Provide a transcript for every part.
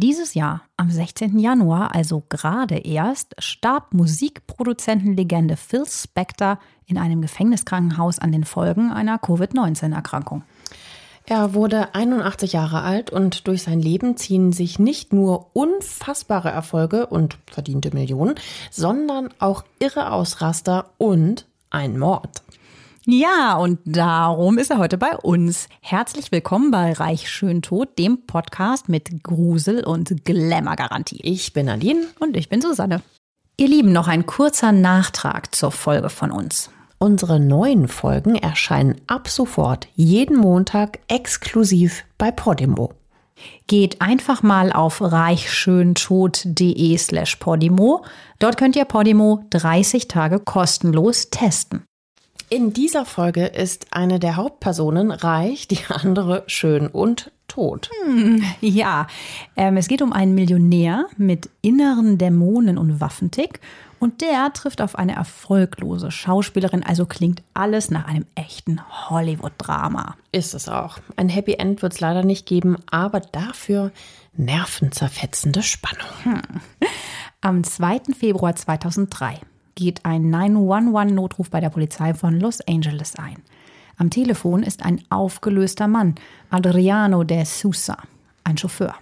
Dieses Jahr, am 16. Januar, also gerade erst, starb Musikproduzentenlegende Phil Spector in einem Gefängniskrankenhaus an den Folgen einer Covid-19-Erkrankung. Er wurde 81 Jahre alt und durch sein Leben ziehen sich nicht nur unfassbare Erfolge und verdiente Millionen, sondern auch irre Ausraster und ein Mord. Ja, und darum ist er heute bei uns. Herzlich willkommen bei Reich Schön Tot, dem Podcast mit Grusel und Glamour-Garantie. Ich bin Nadine und ich bin Susanne. Ihr Lieben, noch ein kurzer Nachtrag zur Folge von uns. Unsere neuen Folgen erscheinen ab sofort jeden Montag exklusiv bei Podimo. Geht einfach mal auf reichschöntod.de slash Podimo. Dort könnt ihr Podimo 30 Tage kostenlos testen. In dieser Folge ist eine der Hauptpersonen reich, die andere schön und tot. Hm, ja, ähm, es geht um einen Millionär mit inneren Dämonen und Waffentick und der trifft auf eine erfolglose Schauspielerin, also klingt alles nach einem echten Hollywood-Drama. Ist es auch. Ein Happy End wird es leider nicht geben, aber dafür nervenzerfetzende Spannung. Hm. Am 2. Februar 2003 geht ein 911-Notruf bei der Polizei von Los Angeles ein. Am Telefon ist ein aufgelöster Mann, Adriano de Sousa, ein Chauffeur.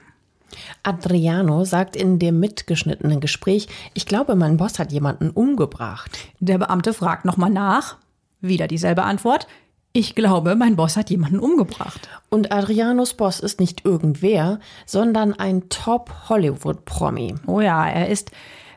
Adriano sagt in dem mitgeschnittenen Gespräch, ich glaube, mein Boss hat jemanden umgebracht. Der Beamte fragt nochmal nach. Wieder dieselbe Antwort. Ich glaube, mein Boss hat jemanden umgebracht. Und Adrianos Boss ist nicht irgendwer, sondern ein Top-Hollywood-Promi. Oh ja, er ist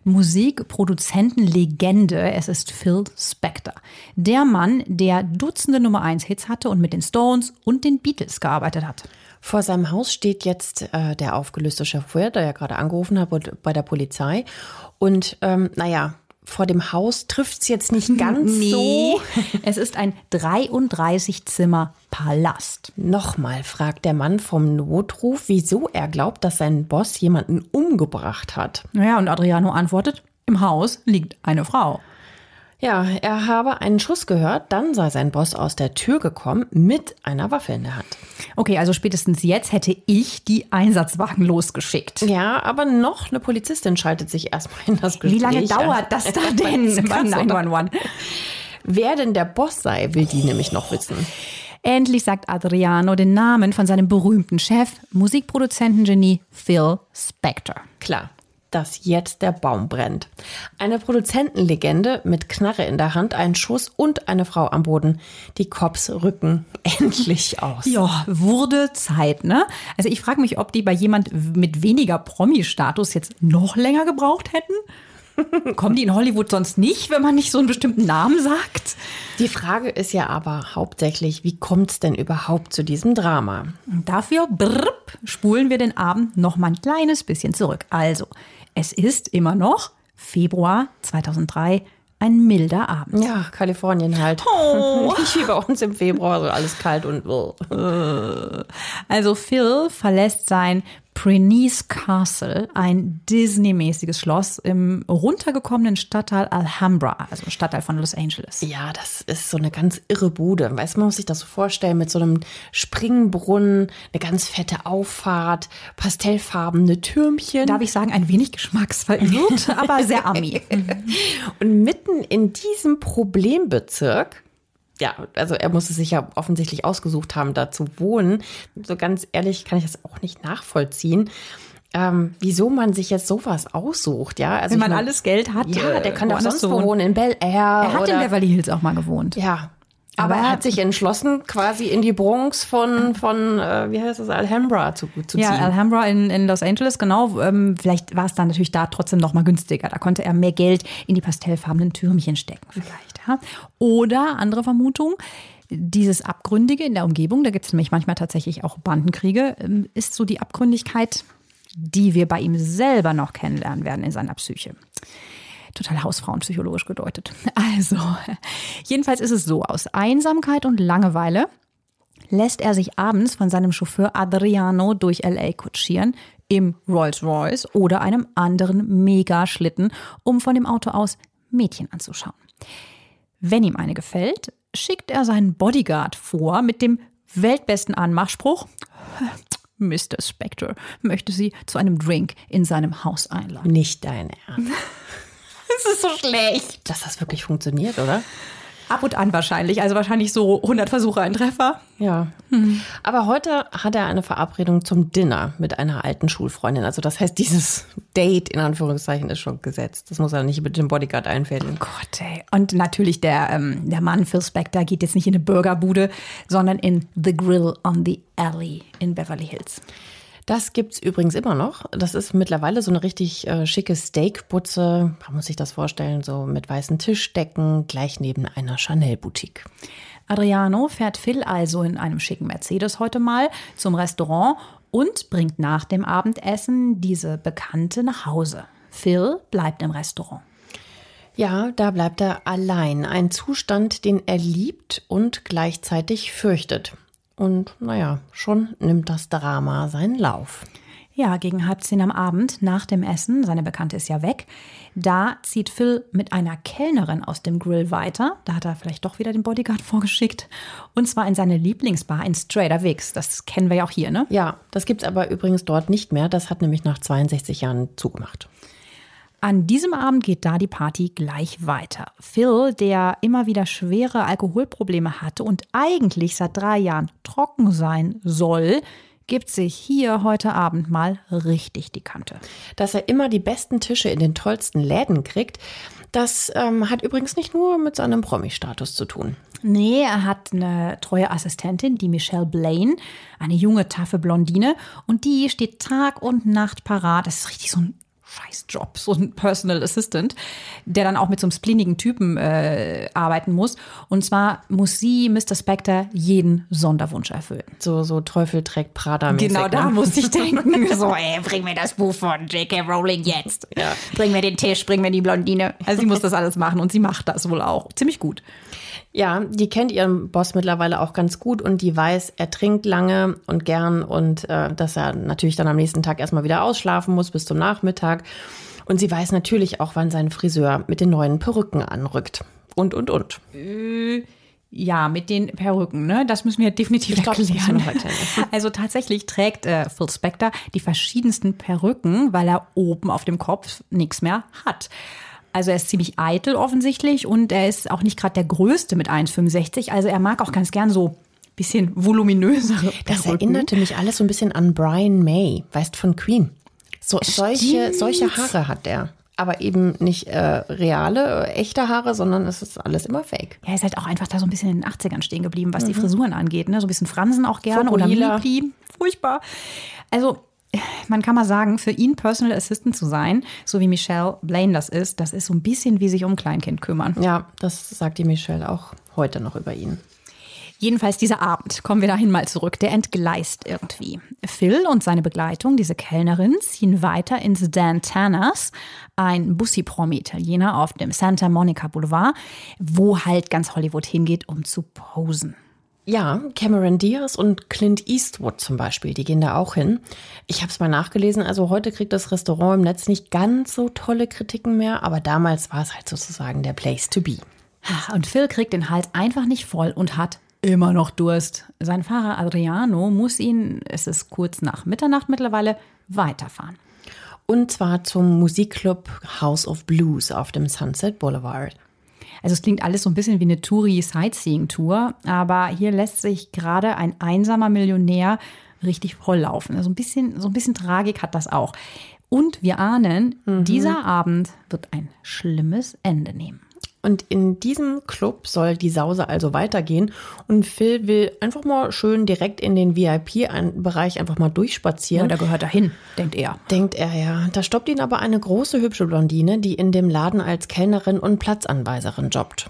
Musikproduzentenlegende. Es ist Phil Spector. Der Mann, der Dutzende Nummer 1 Hits hatte und mit den Stones und den Beatles gearbeitet hat. Vor seinem Haus steht jetzt äh, der aufgelöste Chauffeur, der ja gerade angerufen hat bei der Polizei. Und ähm, naja, vor dem Haus trifft es jetzt nicht ganz nee. so. Es ist ein 33-Zimmer-Palast. Nochmal fragt der Mann vom Notruf, wieso er glaubt, dass sein Boss jemanden umgebracht hat. Ja, und Adriano antwortet, im Haus liegt eine Frau. Ja, er habe einen Schuss gehört, dann sei sein Boss aus der Tür gekommen mit einer Waffe in der Hand. Okay, also spätestens jetzt hätte ich die Einsatzwagen losgeschickt. Ja, aber noch eine Polizistin schaltet sich erstmal in das Gespräch. Wie lange dauert das da denn bei 911? Wer denn der Boss sei, will die nämlich noch wissen. Endlich sagt Adriano den Namen von seinem berühmten Chef, Musikproduzentengenie Phil Spector. Klar, dass jetzt der Baum brennt. Eine Produzentenlegende mit Knarre in der Hand, ein Schuss und eine Frau am Boden. Die Cops rücken endlich aus. Ja, wurde Zeit, ne? Also ich frage mich, ob die bei jemand mit weniger Promi-Status jetzt noch länger gebraucht hätten. Kommen die in Hollywood sonst nicht, wenn man nicht so einen bestimmten Namen sagt? Die Frage ist ja aber hauptsächlich, wie kommt es denn überhaupt zu diesem Drama? Dafür brrp, spulen wir den Abend noch mal ein kleines bisschen zurück. Also, es ist immer noch Februar 2003 ein milder Abend. Ja, Kalifornien halt. Oh. Nicht wie bei uns im Februar, so alles kalt und. Also Phil verlässt sein Prenice Castle, ein Disney-mäßiges Schloss im runtergekommenen Stadtteil Alhambra, also Stadtteil von Los Angeles. Ja, das ist so eine ganz irre Bude. Weiß man, muss sich das so vorstellen, mit so einem Springbrunnen, eine ganz fette Auffahrt, pastellfarbene Türmchen. Darf ich sagen, ein wenig geschmacksverirrt, aber sehr ami. Und mitten in diesem Problembezirk ja, also er muss es sich ja offensichtlich ausgesucht haben, da zu wohnen. So ganz ehrlich kann ich das auch nicht nachvollziehen. Ähm, wieso man sich jetzt sowas aussucht, ja? Also Wenn man mein, alles Geld hat. Ja, der kann doch sonst wo wohnen, in Bel Air. Er hat in Beverly Hills auch mal gewohnt. Ja. Aber er hat sich entschlossen, quasi in die Bronx von, von äh, wie heißt das, Alhambra zu, zu ziehen. Ja, Alhambra in, in Los Angeles, genau. Ähm, vielleicht war es dann natürlich da trotzdem noch mal günstiger. Da konnte er mehr Geld in die pastellfarbenen Türmchen stecken vielleicht. Ja. Oder, andere Vermutung, dieses Abgründige in der Umgebung, da gibt es nämlich manchmal tatsächlich auch Bandenkriege, ähm, ist so die Abgründigkeit, die wir bei ihm selber noch kennenlernen werden in seiner Psyche total hausfrauenpsychologisch gedeutet. Also, jedenfalls ist es so, aus Einsamkeit und Langeweile lässt er sich abends von seinem Chauffeur Adriano durch LA kutschieren im Rolls Royce oder einem anderen Megaschlitten, um von dem Auto aus Mädchen anzuschauen. Wenn ihm eine gefällt, schickt er seinen Bodyguard vor mit dem weltbesten Anmachspruch. Mr. Spectre möchte Sie zu einem Drink in seinem Haus einladen. Nicht dein Ernst. Das ist so schlecht. Dass das wirklich funktioniert, oder? Ab und an wahrscheinlich. Also wahrscheinlich so 100 Versuche ein Treffer. Ja. Mhm. Aber heute hat er eine Verabredung zum Dinner mit einer alten Schulfreundin. Also das heißt, dieses Date in Anführungszeichen ist schon gesetzt. Das muss er nicht mit dem Bodyguard einfädeln. Oh Gott, ey. Und natürlich der, ähm, der Mann Phil Spector geht jetzt nicht in eine Burgerbude, sondern in The Grill on the Alley in Beverly Hills. Das gibt's übrigens immer noch. Das ist mittlerweile so eine richtig äh, schicke Steakbutze. Man muss sich das vorstellen, so mit weißen Tischdecken, gleich neben einer Chanel-Boutique. Adriano fährt Phil also in einem schicken Mercedes heute mal zum Restaurant und bringt nach dem Abendessen diese Bekannte nach Hause. Phil bleibt im Restaurant. Ja, da bleibt er allein. Ein Zustand, den er liebt und gleichzeitig fürchtet. Und naja, schon nimmt das Drama seinen Lauf. Ja, gegen halb zehn am Abend nach dem Essen, seine Bekannte ist ja weg, da zieht Phil mit einer Kellnerin aus dem Grill weiter. Da hat er vielleicht doch wieder den Bodyguard vorgeschickt. Und zwar in seine Lieblingsbar in Strader Wicks. Das kennen wir ja auch hier, ne? Ja, das gibt's aber übrigens dort nicht mehr. Das hat nämlich nach 62 Jahren zugemacht. An diesem Abend geht da die Party gleich weiter. Phil, der immer wieder schwere Alkoholprobleme hatte und eigentlich seit drei Jahren trocken sein soll, gibt sich hier heute Abend mal richtig die Kante. Dass er immer die besten Tische in den tollsten Läden kriegt, das ähm, hat übrigens nicht nur mit seinem Promi-Status zu tun. Nee, er hat eine treue Assistentin, die Michelle Blaine, eine junge, taffe Blondine. Und die steht Tag und Nacht parat. Das ist richtig so ein Scheißjob, so ein Personal Assistant, der dann auch mit so einem spleenigen Typen äh, arbeiten muss. Und zwar muss sie, Mr. Spectre, jeden Sonderwunsch erfüllen. So, so Teufel trägt Prada. Genau, da ne? muss ich denken. so, ey, bring mir das Buch von J.K. Rowling jetzt. Ja. Bring mir den Tisch, bring mir die Blondine. Also sie muss das alles machen und sie macht das wohl auch. Ziemlich gut. Ja, die kennt ihren Boss mittlerweile auch ganz gut und die weiß, er trinkt lange und gern und äh, dass er natürlich dann am nächsten Tag erstmal wieder ausschlafen muss bis zum Nachmittag. Und sie weiß natürlich auch, wann sein Friseur mit den neuen Perücken anrückt. Und, und, und. Ja, mit den Perücken, ne? Das müssen wir definitiv Ich glaub, erklären. Also tatsächlich trägt äh, Phil Spector die verschiedensten Perücken, weil er oben auf dem Kopf nichts mehr hat. Also er ist ziemlich eitel offensichtlich und er ist auch nicht gerade der Größte mit 1,65. Also er mag auch ganz gern so bisschen voluminösere Das Perücken. erinnerte mich alles so ein bisschen an Brian May, weißt von Queen. So, solche, solche Haare hat er. Aber eben nicht äh, reale, äh, echte Haare, sondern es ist alles immer fake. Ja, er ist halt auch einfach da so ein bisschen in den 80ern stehen geblieben, was die Frisuren angeht. Ne? So ein bisschen Fransen auch gerne oder. Mini-Pli. Furchtbar. Also, man kann mal sagen, für ihn Personal Assistant zu sein, so wie Michelle Blaine das ist, das ist so ein bisschen wie sich um ein Kleinkind kümmern. Ja, das sagt die Michelle auch heute noch über ihn. Jedenfalls dieser Abend, kommen wir dahin mal zurück, der entgleist irgendwie. Phil und seine Begleitung, diese Kellnerin, ziehen weiter ins Dan Tanners, ein Bussi-Promi-Italiener auf dem Santa Monica Boulevard, wo halt ganz Hollywood hingeht, um zu posen. Ja, Cameron Diaz und Clint Eastwood zum Beispiel, die gehen da auch hin. Ich habe es mal nachgelesen, also heute kriegt das Restaurant im Netz nicht ganz so tolle Kritiken mehr, aber damals war es halt sozusagen der Place to be. Und Phil kriegt den Hals einfach nicht voll und hat immer noch Durst. Sein Fahrer Adriano muss ihn, es ist kurz nach Mitternacht mittlerweile, weiterfahren. Und zwar zum Musikclub House of Blues auf dem Sunset Boulevard. Also es klingt alles so ein bisschen wie eine Touri-Sightseeing-Tour, aber hier lässt sich gerade ein einsamer Millionär richtig volllaufen. Also ein bisschen, so ein bisschen Tragik hat das auch. Und wir ahnen, dieser Abend wird ein schlimmes Ende nehmen. Und in diesem Club soll die Sause also weitergehen. Und Phil will einfach mal schön direkt in den VIP-Bereich einfach mal durchspazieren. Ja, der gehört dahin, denkt er. Denkt er ja. Da stoppt ihn aber eine große, hübsche Blondine, die in dem Laden als Kellnerin und Platzanweiserin jobbt.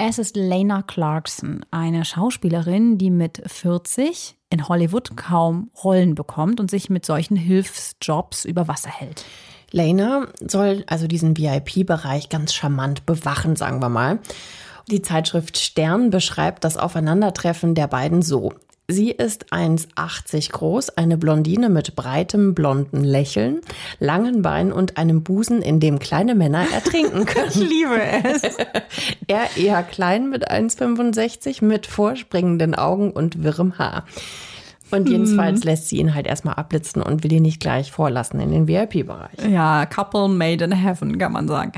Es ist Lena Clarkson, eine Schauspielerin, die mit 40 in Hollywood kaum Rollen bekommt und sich mit solchen Hilfsjobs über Wasser hält. Lena soll also diesen VIP-Bereich ganz charmant bewachen, sagen wir mal. Die Zeitschrift Stern beschreibt das Aufeinandertreffen der beiden so. Sie ist 1,80 groß, eine Blondine mit breitem blonden Lächeln, langen Beinen und einem Busen, in dem kleine Männer ertrinken können. Ich liebe es. er eher klein mit 1,65, mit vorspringenden Augen und wirrem Haar. Und jedenfalls lässt sie ihn halt erstmal abblitzen und will ihn nicht gleich vorlassen in den VIP-Bereich. Ja, Couple made in heaven, kann man sagen.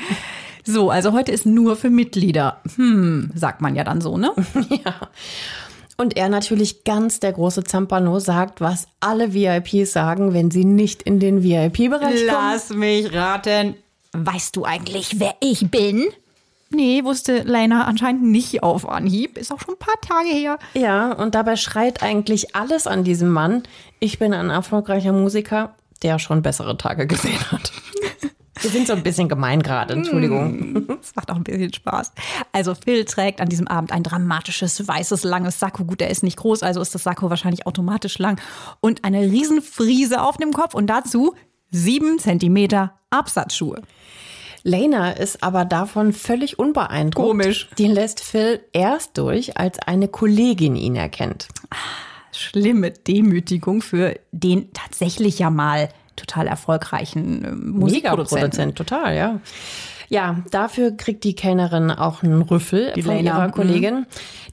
So, also heute ist nur für Mitglieder. Hm, sagt man ja dann so, ne? ja. Und er natürlich ganz der große Zampano sagt, was alle VIPs sagen, wenn sie nicht in den VIP-Bereich kommen. Lass mich raten. Weißt du eigentlich, wer ich bin? Nee, wusste Lena anscheinend nicht auf Anhieb. Ist auch schon ein paar Tage her. Ja, und dabei schreit eigentlich alles an diesem Mann. Ich bin ein erfolgreicher Musiker, der schon bessere Tage gesehen hat. Wir sind so ein bisschen gemein gerade, Entschuldigung. Das macht auch ein bisschen Spaß. Also Phil trägt an diesem Abend ein dramatisches, weißes, langes Sakko. Gut, der ist nicht groß, also ist das Sakko wahrscheinlich automatisch lang. Und eine Riesenfriese auf dem Kopf und dazu sieben Zentimeter Absatzschuhe. Lena ist aber davon völlig unbeeindruckt. Komisch. Die lässt Phil erst durch, als eine Kollegin ihn erkennt. Schlimme Demütigung für den tatsächlich ja mal total erfolgreichen äh, Musikproduzenten. Megaproduzent, total, ja. Ja, dafür kriegt die Kellnerin auch einen Rüffel Die von Lena, ihrer mhm. Kollegin.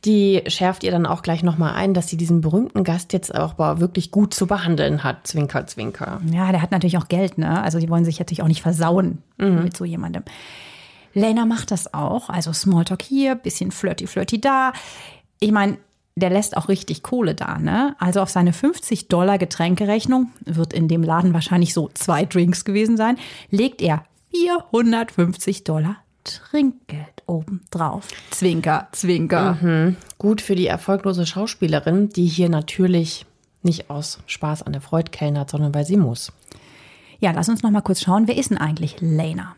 Die schärft ihr dann auch gleich nochmal ein, dass sie diesen berühmten Gast jetzt auch wirklich gut zu behandeln hat. Zwinker, zwinker. Ja, der hat natürlich auch Geld, ne? Also die wollen sich natürlich auch nicht versauen mit so jemandem. Lena macht das auch. Also Smalltalk hier, bisschen flirty, flirty da. Ich meine, der lässt auch richtig Kohle da, ne? Also auf seine 50 Dollar Getränkerechnung, wird in dem Laden wahrscheinlich so zwei Drinks gewesen sein, legt er 450 Dollar Trinkgeld obendrauf. Zwinker, Zwinker. Gut für die erfolglose Schauspielerin, die hier natürlich nicht aus Spaß an der Freude kellnert, sondern weil sie muss. Ja, lass uns noch mal kurz schauen, wer ist denn eigentlich Lena?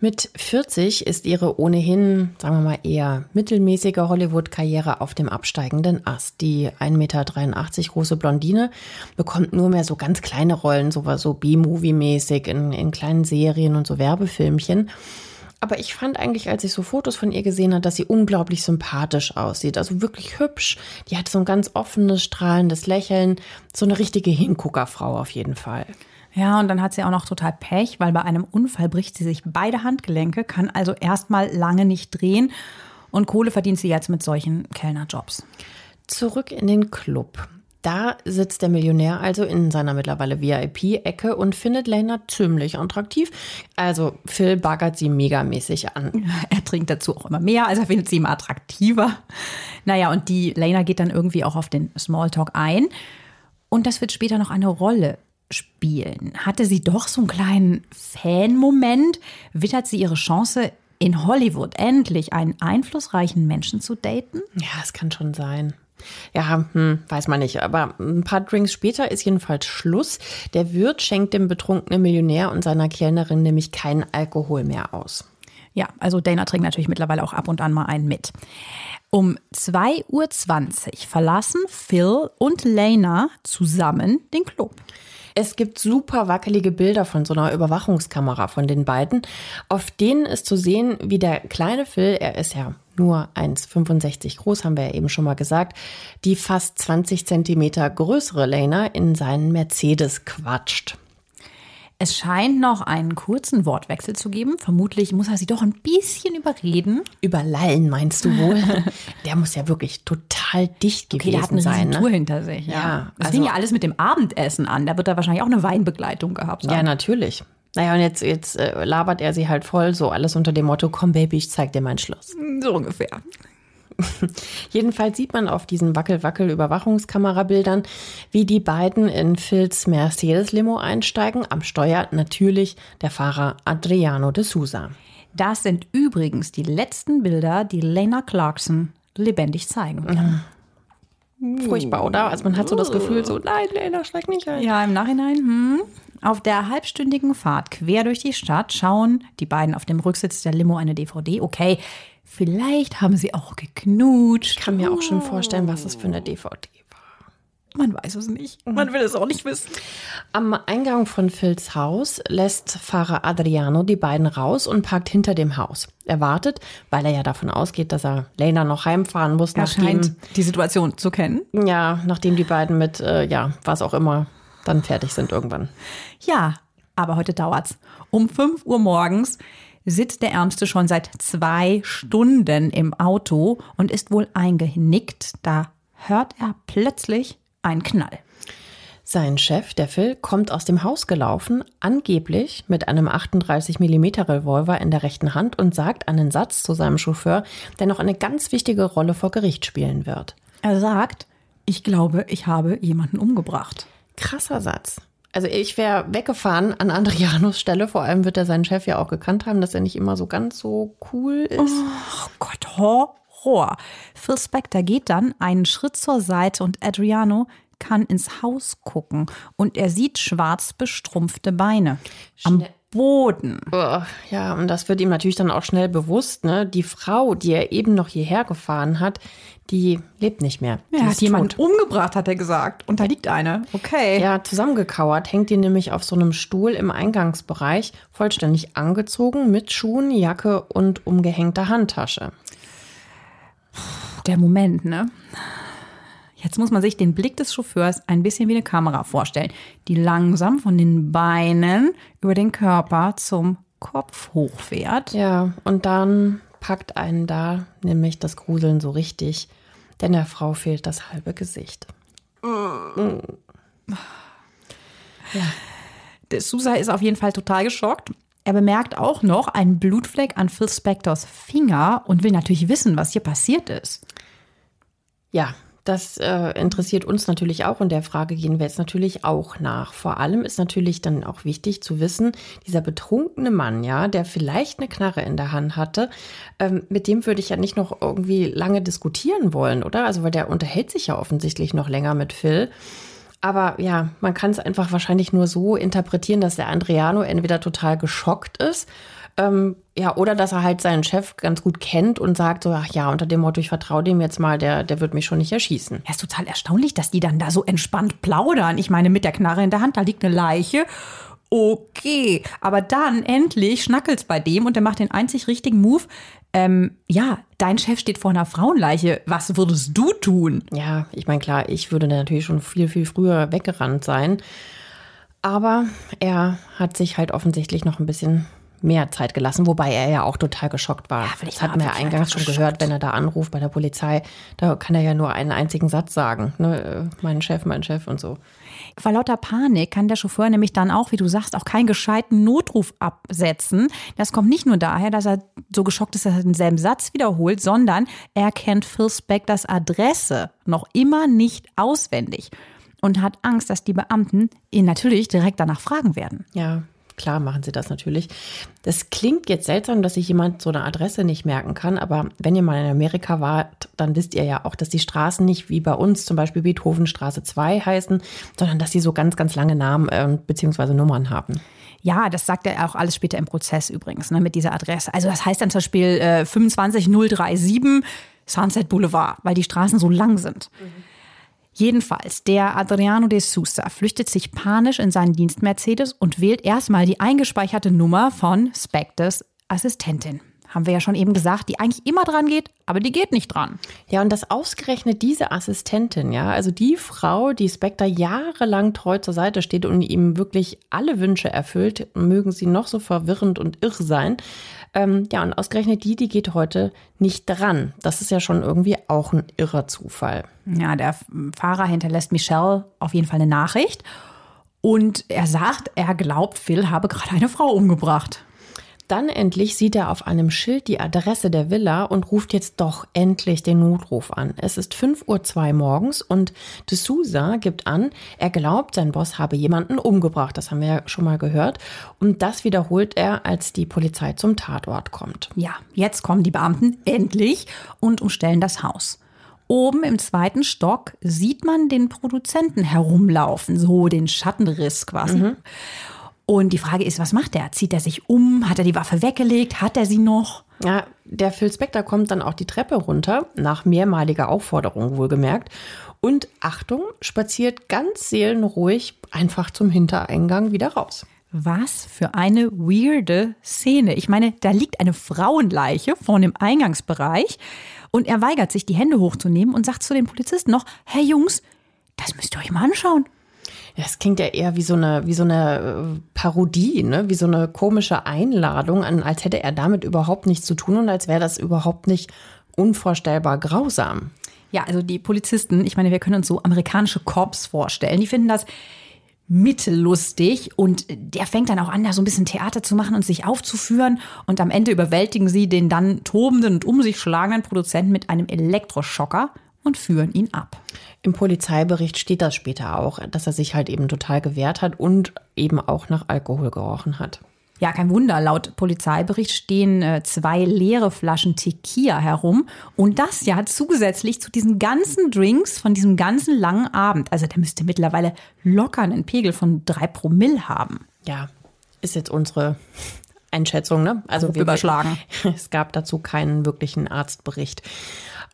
Mit 40 ist ihre ohnehin, sagen wir mal, eher mittelmäßige Hollywood-Karriere auf dem absteigenden Ast. Die 1,83 Meter große Blondine bekommt nur mehr so ganz kleine Rollen, so, so B-Movie-mäßig in, in kleinen Serien und so Werbefilmchen. Aber ich fand eigentlich, als ich so Fotos von ihr gesehen habe, dass sie unglaublich sympathisch aussieht. Also wirklich hübsch. Die hat so ein ganz offenes, strahlendes Lächeln. So eine richtige Hinguckerfrau auf jeden Fall. Ja, und dann hat sie auch noch total Pech, weil bei einem Unfall bricht sie sich beide Handgelenke, kann also erstmal lange nicht drehen und Kohle verdient sie jetzt mit solchen Kellnerjobs. Zurück in den Club. Da sitzt der Millionär also in seiner mittlerweile VIP-Ecke und findet Lena ziemlich attraktiv. Also Phil baggert sie megamäßig an. Er trinkt dazu auch immer mehr, also er findet sie immer attraktiver. Naja, und die Lena geht dann irgendwie auch auf den Smalltalk ein. Und das wird später noch eine Rolle spielen. Hatte sie doch so einen kleinen Fan-Moment? Wittert sie ihre Chance, in Hollywood endlich einen einflussreichen Menschen zu daten? Ja, es kann schon sein. Ja, hm, weiß man nicht. Aber ein paar Drinks später ist jedenfalls Schluss. Der Wirt schenkt dem betrunkenen Millionär und seiner Kellnerin nämlich keinen Alkohol mehr aus. Ja, also Dana trinkt natürlich mittlerweile auch ab und an mal einen mit. Um 2.20 Uhr verlassen Phil und Lena zusammen den Club. Es gibt super wackelige Bilder von so einer Überwachungskamera von den beiden. Auf denen ist zu sehen, wie der kleine Phil, er ist ja nur 1,65 groß, haben wir ja eben schon mal gesagt, die fast 20 Zentimeter größere Lena in seinen Mercedes quatscht. Es scheint noch einen kurzen Wortwechsel zu geben. Vermutlich muss er sie doch ein bisschen überreden. Überlallen meinst du wohl? der muss ja wirklich total dicht gewesen Okay, der hat eine sein. Tour Ne? hinter sich. Ja, Ja, das also- fing ja alles mit dem Abendessen an. Da wird er wahrscheinlich auch eine Weinbegleitung gehabt Ja, haben. natürlich. Naja, und jetzt, jetzt äh, labert er sie halt voll, so alles unter dem Motto, komm Baby, ich zeig dir mein Schloss. so ungefähr. Jedenfalls sieht man auf diesen Wackel-Wackel-Überwachungskamerabildern, wie die beiden in Phils Mercedes-Limo einsteigen. Am Steuer natürlich der Fahrer Adriano de Souza. Das sind übrigens die letzten Bilder, die Lena Clarkson lebendig zeigen wird. Furchtbar, oder? Also man hat so das Gefühl, so, nein, Lena, schlag nicht ein. Ja, im Nachhinein. Hm. Auf der halbstündigen Fahrt quer durch die Stadt schauen die beiden auf dem Rücksitz der Limo eine DVD. Okay, vielleicht haben sie auch geknutscht. Ich kann mir auch schon vorstellen, was das für eine DVD war. Man weiß es nicht. Man will es auch nicht wissen. Am Eingang von Phils Haus lässt Fahrer Adriano die beiden raus und parkt hinter dem Haus. Er wartet, weil er ja davon ausgeht, dass er Lena noch heimfahren muss, Er nachdem, scheint die Situation zu kennen. ja, nachdem die beiden mit, äh, ja, was auch immer, dann fertig sind irgendwann. Ja, aber heute dauert's. Um 5 Uhr morgens sitzt der Ärmste schon seit zwei Stunden im Auto und ist wohl eingenickt. Da hört er plötzlich einen Knall. Sein Chef, der Phil, kommt aus dem Haus gelaufen, angeblich mit einem 38 mm Revolver in der rechten Hand und sagt einen Satz zu seinem Chauffeur, der noch eine ganz wichtige Rolle vor Gericht spielen wird. Er sagt, ich glaube, ich habe jemanden umgebracht. Krasser Satz. Also ich wäre weggefahren an Adrianos Stelle. Vor allem wird er seinen Chef ja auch gekannt haben, dass er nicht immer so ganz so cool ist. Oh Gott, Horror. Phil Spector geht dann einen Schritt zur Seite und Adriano kann ins Haus gucken und er sieht schwarz bestrumpfte Beine am Schnell- Boden. Oh, ja, und das wird ihm natürlich dann auch schnell bewusst. Ne? Die Frau, die er eben noch hierher gefahren hat, die lebt nicht mehr. Die Er hat tot. umgebracht, hat er gesagt. Und da liegt eine. Okay. Ja, zusammengekauert hängt die nämlich auf so einem Stuhl im Eingangsbereich, vollständig angezogen mit Schuhen, Jacke und umgehängter Handtasche. Der Moment, ne? Jetzt muss man sich den Blick des Chauffeurs ein bisschen wie eine Kamera vorstellen, die langsam von den Beinen über den Körper zum Kopf hochfährt. Ja, und dann packt einen da nämlich das Gruseln so richtig, denn der Frau fehlt das halbe Gesicht. Der Sousa ist auf jeden Fall total geschockt. Er bemerkt auch noch einen Blutfleck an Phil Spectors Finger und will natürlich wissen, was hier passiert ist. Ja, das äh, interessiert uns natürlich auch und der Frage gehen wir jetzt natürlich auch nach. Vor allem ist natürlich dann auch wichtig zu wissen, dieser betrunkene Mann, ja, der vielleicht eine Knarre in der Hand hatte, ähm, mit dem würde ich ja nicht noch irgendwie lange diskutieren wollen, oder? Also, weil der unterhält sich ja offensichtlich noch länger mit Phil. Aber ja, man kann es einfach wahrscheinlich nur so interpretieren, dass der Andreano entweder total geschockt ist, ähm, ja, oder dass er halt seinen Chef ganz gut kennt und sagt so, ach ja, unter dem Motto, ich vertraue dem jetzt mal, der, der wird mich schon nicht erschießen. Ja, ist total erstaunlich, dass die dann da so entspannt plaudern. Ich meine, mit der Knarre in der Hand, da liegt eine Leiche. Okay, aber dann endlich schnackelt's bei dem und der macht den einzig richtigen Move. Ähm, ja, dein Chef steht vor einer Frauenleiche. Was würdest du tun? Ja, ich meine, klar, ich würde natürlich schon viel, viel früher weggerannt sein. Aber er hat sich halt offensichtlich noch ein bisschen mehr Zeit gelassen, wobei er ja auch total geschockt war. Ja, das hatten wir er ja eingangs schon gehört, geschockt. wenn er da anruft bei der Polizei, da kann er ja nur einen einzigen Satz sagen. Ne? äh, Mein Chef, mein Chef und so. Vor lauter Panik kann der Chauffeur nämlich dann auch, wie du sagst, auch keinen gescheiten Notruf absetzen. Das kommt nicht nur daher, dass er so geschockt ist, dass er denselben Satz wiederholt, sondern er kennt Phil Spectors Adresse noch immer nicht auswendig und hat Angst, dass die Beamten ihn natürlich direkt danach fragen werden. Ja, klar machen sie das natürlich. Das klingt jetzt seltsam, dass sich jemand so eine Adresse nicht merken kann, aber wenn ihr mal in Amerika wart, dann wisst ihr ja auch, dass die Straßen nicht wie bei uns zum Beispiel Beethovenstraße 2 heißen, sondern dass sie so ganz, ganz lange Namen äh, bzw. Nummern haben. Ja, das sagt er auch alles später im Prozess übrigens, ne, mit dieser Adresse. Also das heißt dann zum Beispiel äh, 25037 Sunset Boulevard, weil die Straßen so lang sind. Jedenfalls, der Adriano de Sousa flüchtet sich panisch in seinen Dienst Mercedes und wählt erstmal die eingespeicherte Nummer von Spectors Assistentin. Haben wir ja schon eben gesagt, die eigentlich immer dran geht, aber die geht nicht dran. Ja, und das ausgerechnet diese Assistentin, ja, also die Frau, die Spectre jahrelang treu zur Seite steht und ihm wirklich alle Wünsche erfüllt, mögen sie noch so verwirrend und irr sein. Ähm, ja, und ausgerechnet die, die geht heute nicht dran. Das ist ja schon irgendwie auch ein irrer Zufall. Ja, der Fahrer hinterlässt Michelle auf jeden Fall eine Nachricht und er sagt, er glaubt, Phil habe gerade eine Frau umgebracht. Dann endlich sieht er auf einem Schild die Adresse der Villa und ruft jetzt doch endlich den Notruf an. Es ist 5.02 Uhr morgens und de Souza gibt an, er glaubt, sein Boss habe jemanden umgebracht. Das haben wir ja schon mal gehört. Und das wiederholt er, als die Polizei zum Tatort kommt. Ja, jetzt kommen die Beamten endlich und umstellen das Haus. Oben im zweiten Stock sieht man den Produzenten herumlaufen, so den Schattenriss quasi. Mhm. Und die Frage ist, was macht er? Zieht er sich um? Hat er die Waffe weggelegt? Hat er sie noch? Ja, der Phil Spector kommt dann auch die Treppe runter, nach mehrmaliger Aufforderung wohlgemerkt. Und Achtung, spaziert ganz seelenruhig einfach zum Hintereingang wieder raus. Was für eine weirde Szene. Ich meine, da liegt eine Frauenleiche vorne im Eingangsbereich und er weigert sich, die Hände hochzunehmen und sagt zu den Polizisten noch, hey Jungs, das müsst ihr euch mal anschauen. Ja, es klingt ja eher wie so eine, wie so eine äh, Parodie, ne? wie so eine komische Einladung, als hätte er damit überhaupt nichts zu tun und als wäre das überhaupt nicht unvorstellbar grausam. Ja, also die Polizisten, ich meine, wir können uns so amerikanische Cops vorstellen, die finden das mittellustig und der fängt dann auch an, da so ein bisschen Theater zu machen und sich aufzuführen und am Ende überwältigen sie den dann tobenden und um sich schlagenden Produzenten mit einem Elektroschocker und führen ihn ab. Im Polizeibericht steht das später auch, dass er sich halt eben total gewehrt hat und eben auch nach Alkohol gerochen hat. Ja, kein Wunder. Laut Polizeibericht stehen äh, zwei leere Flaschen Tequila herum. Und das ja zusätzlich zu diesen ganzen Drinks von diesem ganzen langen Abend. Also der müsste mittlerweile locker einen Pegel von drei Promille haben. Ja, ist jetzt unsere Einschätzung, ne? Also wir, überschlagen. Es gab dazu keinen wirklichen Arztbericht.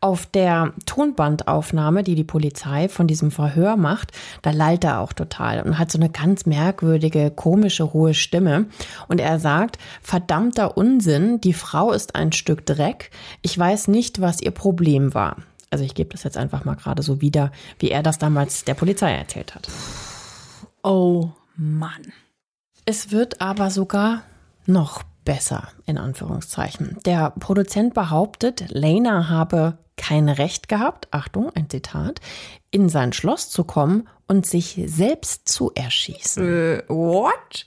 Auf der Tonbandaufnahme, die die Polizei von diesem Verhör macht, da lallt er auch total und hat so eine ganz merkwürdige, komische, hohe Stimme. Und er sagt, verdammter Unsinn, die Frau ist ein Stück Dreck. Ich weiß nicht, was ihr Problem war. Also ich gebe das jetzt einfach mal gerade so wieder, wie er das damals der Polizei erzählt hat. Oh Mann. Es wird aber sogar noch besser, in Anführungszeichen. Der Produzent behauptet, Lena habe kein Recht gehabt, Achtung, ein Zitat, in sein Schloss zu kommen und sich selbst zu erschießen. Äh, what?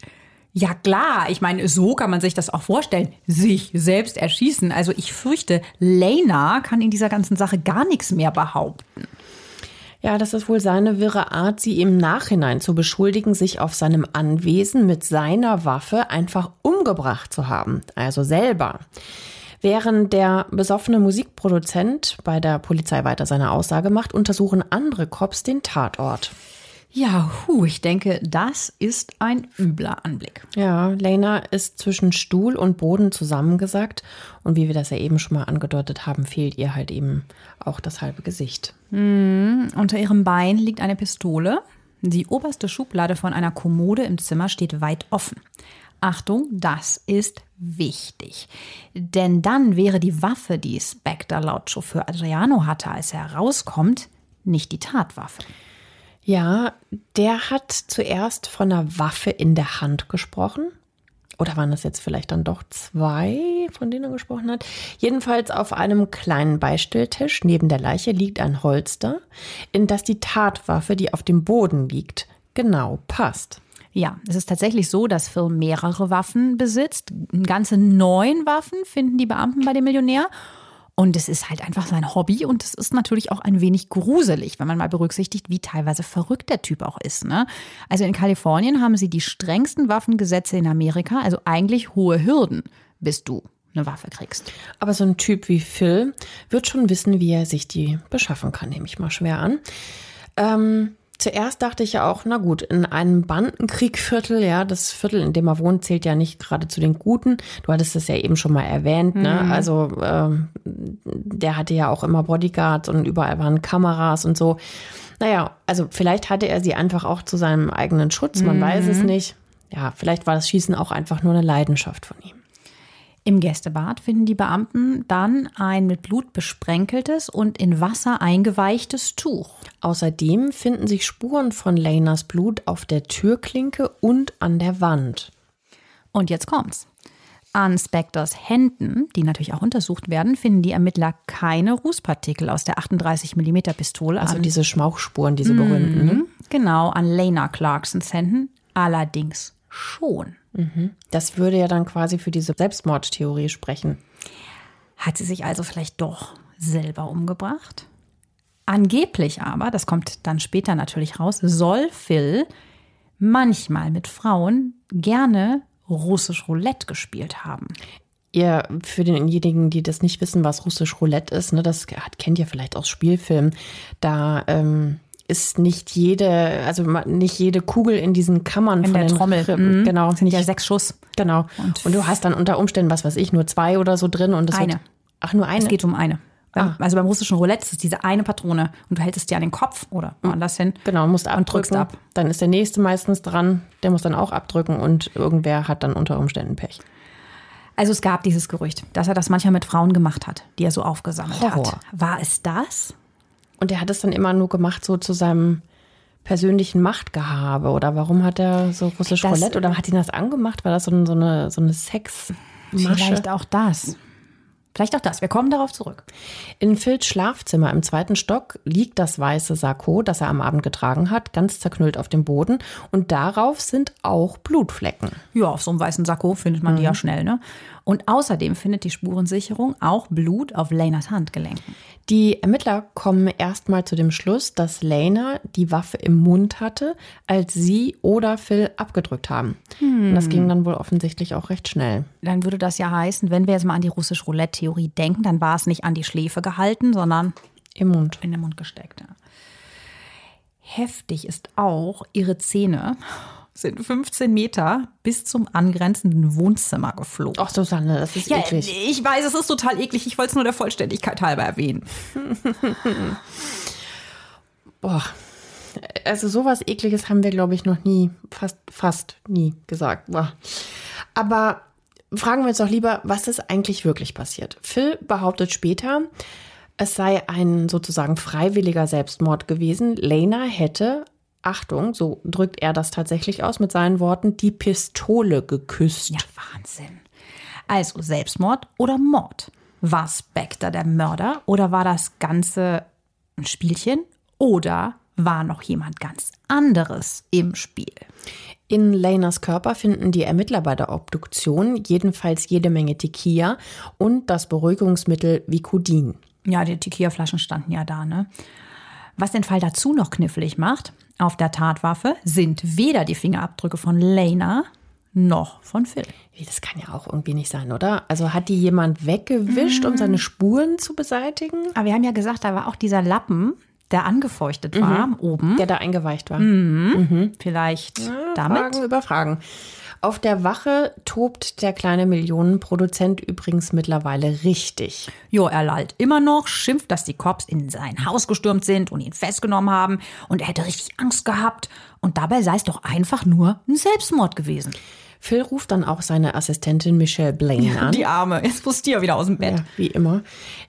Ja klar, ich meine, so kann man sich das auch vorstellen, sich selbst erschießen. Also ich fürchte, Lena kann in dieser ganzen Sache gar nichts mehr behaupten. Ja, das ist wohl seine wirre Art, sie im Nachhinein zu beschuldigen, sich auf seinem Anwesen mit seiner Waffe einfach umgebracht zu haben, also selber. Während der besoffene Musikproduzent bei der Polizei weiter seine Aussage macht, untersuchen andere Cops den Tatort. Ja, hu, ich denke, das ist ein übler Anblick. Ja, Lena ist zwischen Stuhl und Boden zusammengesackt und wie wir das ja eben schon mal angedeutet haben, fehlt ihr halt eben auch das halbe Gesicht. Mhm. Unter ihrem Bein liegt eine Pistole. Die oberste Schublade von einer Kommode im Zimmer steht weit offen. Achtung, das ist wichtig. Denn dann wäre die Waffe, die Spectre laut Chauffeur Adriano hatte, als er rauskommt, nicht die Tatwaffe. Ja, der hat zuerst von einer Waffe in der Hand gesprochen. Oder waren das jetzt vielleicht dann doch zwei, von denen er gesprochen hat? Jedenfalls auf einem kleinen Beistelltisch neben der Leiche liegt ein Holster, in das die Tatwaffe, die auf dem Boden liegt, genau passt. Ja, es ist tatsächlich so, dass Phil mehrere Waffen besitzt. Ganze neun Waffen finden die Beamten bei dem Millionär. Und es ist halt einfach sein Hobby und es ist natürlich auch ein wenig gruselig, wenn man mal berücksichtigt, wie teilweise verrückt der Typ auch ist. Ne? Also in Kalifornien haben sie die strengsten Waffengesetze in Amerika, also eigentlich hohe Hürden, bis du eine Waffe kriegst. Aber so ein Typ wie Phil wird schon wissen, wie er sich die beschaffen kann, nehme ich mal schwer an. Ähm, Zuerst dachte ich ja auch, na gut, in einem Bandenkriegviertel, ja, das Viertel, in dem er wohnt, zählt ja nicht gerade zu den Guten. Du hattest es ja eben schon mal erwähnt, ne? Mhm. Also äh, der hatte ja auch immer Bodyguards und überall waren Kameras und so. Naja, also vielleicht hatte er sie einfach auch zu seinem eigenen Schutz, man mhm. weiß es nicht. Ja, vielleicht war das Schießen auch einfach nur eine Leidenschaft von ihm. Im Gästebad finden die Beamten dann ein mit Blut besprenkeltes und in Wasser eingeweichtes Tuch. Außerdem finden sich Spuren von Lenas Blut auf der Türklinke und an der Wand. Und jetzt kommt's. An Spectors Händen, die natürlich auch untersucht werden, finden die Ermittler keine Rußpartikel aus der 38 mm Pistole. Also diese Schmauchspuren, diese berühmten. Ne? Genau, an Lena Clarksons Händen allerdings schon. Das würde ja dann quasi für diese Selbstmordtheorie sprechen. Hat sie sich also vielleicht doch selber umgebracht? Angeblich aber, das kommt dann später natürlich raus, soll Phil manchmal mit Frauen gerne russisch Roulette gespielt haben. Ihr, für denjenigen, die das nicht wissen, was russisch Roulette ist, ne, das kennt ihr vielleicht aus Spielfilmen. Da ähm, ist nicht jede, also nicht jede Kugel in diesen Kammern In von der Trommel. Rippen, Mhm. Genau, Das sind ja sechs Schuss. Genau. Und- Und, du hast dann unter Umständen, was weiß ich, nur zwei oder so drin und das Eine. Wird, ach, nur eine. Es geht um eine. Beim, Ah. Also beim russischen Roulette ist es diese eine Patrone und du hältst es dir an den Kopf oder woanders hin. Genau, musst Und abdrücken. drückst ab. Dann ist der nächste meistens dran, der muss dann auch abdrücken und irgendwer hat dann unter Umständen Pech. Also es gab dieses Gerücht, dass er das manchmal mit Frauen gemacht hat, die er so aufgesammelt Horror. hat. War es das? Und er hat es dann immer nur gemacht, so zu seinem persönlichen Machtgehabe. Oder warum hat er so russisch Das- Roulette? Oder hat ihn das angemacht? War das so, so eine, so eine Sex? Vielleicht auch das. Vielleicht auch das. Wir kommen darauf zurück. In Phils Schlafzimmer im zweiten Stock liegt das weiße Sakko, das er am Abend getragen hat, ganz zerknüllt auf dem Boden. Und darauf sind auch Blutflecken. Ja, auf so einem weißen Sakko findet man die ja schnell, ne? Und außerdem findet die Spurensicherung auch Blut auf Lenas Handgelenken. Die Ermittler kommen erstmal zu dem Schluss, dass Lena die Waffe im Mund hatte, als sie oder Phil abgedrückt haben. Und das ging dann wohl offensichtlich auch recht schnell. Dann würde das ja heißen, wenn wir jetzt mal an die russisch Roulette-Theorie denken, dann war es nicht an die Schläfe gehalten, sondern Im Mund. in den Mund gesteckt. Ja. Heftig ist auch, ihre Zähne sind 15 Meter bis zum angrenzenden Wohnzimmer geflogen. Ach, Susanne, das ist Ja, eklig. ich weiß, es ist total eklig. Ich wollte es nur der Vollständigkeit halber erwähnen. Boah. Also sowas ekliges haben wir, glaube ich, noch nie, fast, fast nie gesagt. Boah. Aber fragen wir uns doch lieber, was ist eigentlich wirklich passiert? Phil behauptet später, es sei ein sozusagen freiwilliger Selbstmord gewesen. Lena hätte, Achtung, so drückt er das tatsächlich aus mit seinen Worten, die Pistole geküsst. Ja, Wahnsinn. Also Selbstmord oder Mord? War Spectre der Mörder oder war das Ganze ein Spielchen oder war noch jemand ganz anderes im Spiel? In Lenas Körper finden die Ermittler bei der Obduktion jedenfalls jede Menge Tequila und das Beruhigungsmittel Vicodin. Ja, die Tequila-Flaschen standen ja da, ne? Was den Fall dazu noch knifflig macht, auf der Tatwaffe sind weder die Fingerabdrücke von Lena noch von Phil. Wie, Das kann ja auch irgendwie nicht sein, oder? Also hat die jemand weggewischt, um seine Spuren zu beseitigen? Aber wir haben ja gesagt, da war auch dieser Lappen, der angefeuchtet war, oben. Der da eingeweicht war. Vielleicht damit? Fragen über Fragen. Auf der Wache tobt der kleine Millionenproduzent übrigens mittlerweile richtig. Jo, er lallt immer noch, schimpft, dass die Cops in sein Haus gestürmt sind und ihn festgenommen haben und er hätte richtig Angst gehabt. Und dabei sei es doch einfach nur ein Selbstmord gewesen. Phil ruft dann auch seine Assistentin Michelle Blaine an. Die Arme, jetzt muss die ja wieder aus dem Bett. Ja, wie immer.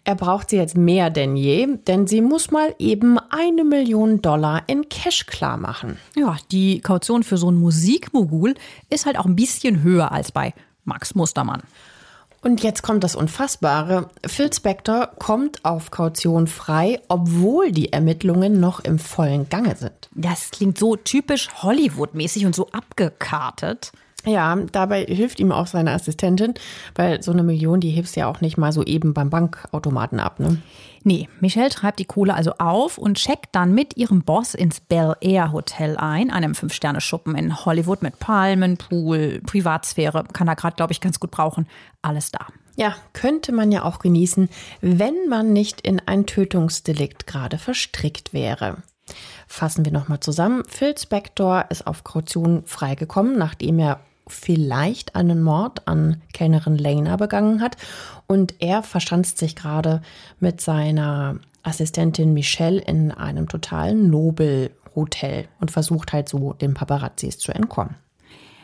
Er braucht sie jetzt mehr denn je, denn sie muss mal eben eine Million Dollar in Cash klar machen. Ja, die Kaution für so einen Musikmogul ist halt auch ein bisschen höher als bei Max Mustermann. Und jetzt kommt das Unfassbare. Phil Spector kommt auf Kaution frei, obwohl die Ermittlungen noch im vollen Gange sind. Das klingt so typisch Hollywood-mäßig und so abgekartet. Ja, dabei hilft ihm auch seine Assistentin, weil so eine Million, die hebst ja auch nicht mal so eben beim Bankautomaten ab, ne? Nee, Michelle treibt die Kohle also auf und checkt dann mit ihrem Boss ins Bel Air Hotel ein, einem Fünf-Sterne-Schuppen in Hollywood mit Palmen, Pool, Privatsphäre. Kann er gerade, glaube ich, ganz gut brauchen. Alles da. Ja, könnte man ja auch genießen, wenn man nicht in ein Tötungsdelikt gerade verstrickt wäre. Fassen wir nochmal zusammen. Phil Spector ist auf Kaution freigekommen, nachdem er vielleicht einen Mord an Kellnerin Lena begangen hat. Und er verschanzt sich gerade mit seiner Assistentin Michelle in einem totalen Nobelhotel und versucht halt so den Paparazzis zu entkommen.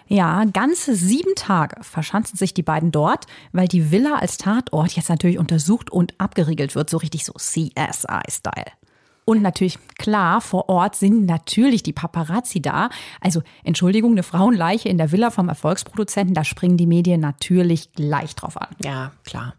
Ja, ganze sieben Tage verschanzen sich die beiden dort, weil die Villa als Tatort jetzt natürlich untersucht und abgeriegelt wird, so richtig so CSI-Style. Und natürlich, klar, vor Ort sind natürlich die Paparazzi da. Also, Entschuldigung, eine Frauenleiche in der Villa vom Erfolgsproduzenten, da springen die Medien natürlich gleich drauf an. Ja, klar.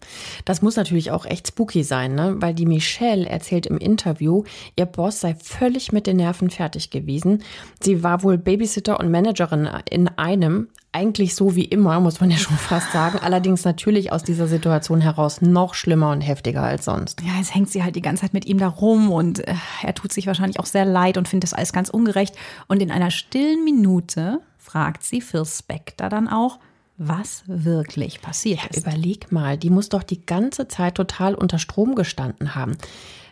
Das muss natürlich auch echt spooky sein, ne? Weil die Michelle erzählt im Interview, ihr Boss sei völlig mit den Nerven fertig gewesen. Sie war wohl Babysitter und Managerin in einem, eigentlich so wie immer, muss man ja schon fast sagen. Allerdings natürlich aus dieser Situation heraus noch schlimmer und heftiger als sonst. Ja, jetzt hängt sie halt die ganze Zeit mit ihm da rum und äh, er tut sich wahrscheinlich auch sehr leid und findet das alles ganz ungerecht. Und in einer stillen Minute fragt sie Phil Spector dann auch, was wirklich passiert ja, ist. Überleg mal, die muss doch die ganze Zeit total unter Strom gestanden haben.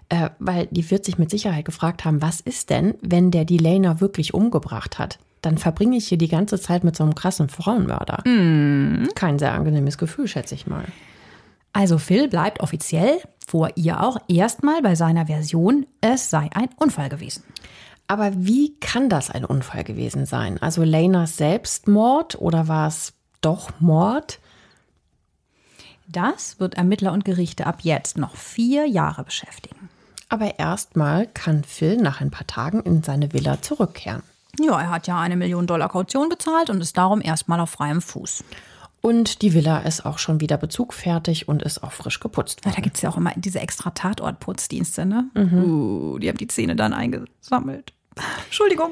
Äh, weil die wird sich mit Sicherheit gefragt haben, was ist denn, wenn der die Lena wirklich umgebracht hat? Dann verbringe ich hier die ganze Zeit mit so einem krassen Frauenmörder. Mm. Kein sehr angenehmes Gefühl, schätze ich mal. Also Phil bleibt offiziell, vor ihr auch, erstmal bei seiner Version, es sei ein Unfall gewesen. Aber wie kann das ein Unfall gewesen sein? Also Lenas Selbstmord oder war es doch Mord? Das wird Ermittler und Gerichte ab jetzt noch vier Jahre beschäftigen. Aber erstmal kann Phil nach ein paar Tagen in seine Villa zurückkehren. Ja, er hat ja eine Million Dollar Kaution bezahlt und ist darum erstmal auf freiem Fuß. Und die Villa ist auch schon wieder bezugfertig und ist auch frisch geputzt worden. Ja, da gibt es ja auch immer diese extra Tatortputzdienste, ne? Mhm. Uh, die haben die Zähne dann eingesammelt. Entschuldigung.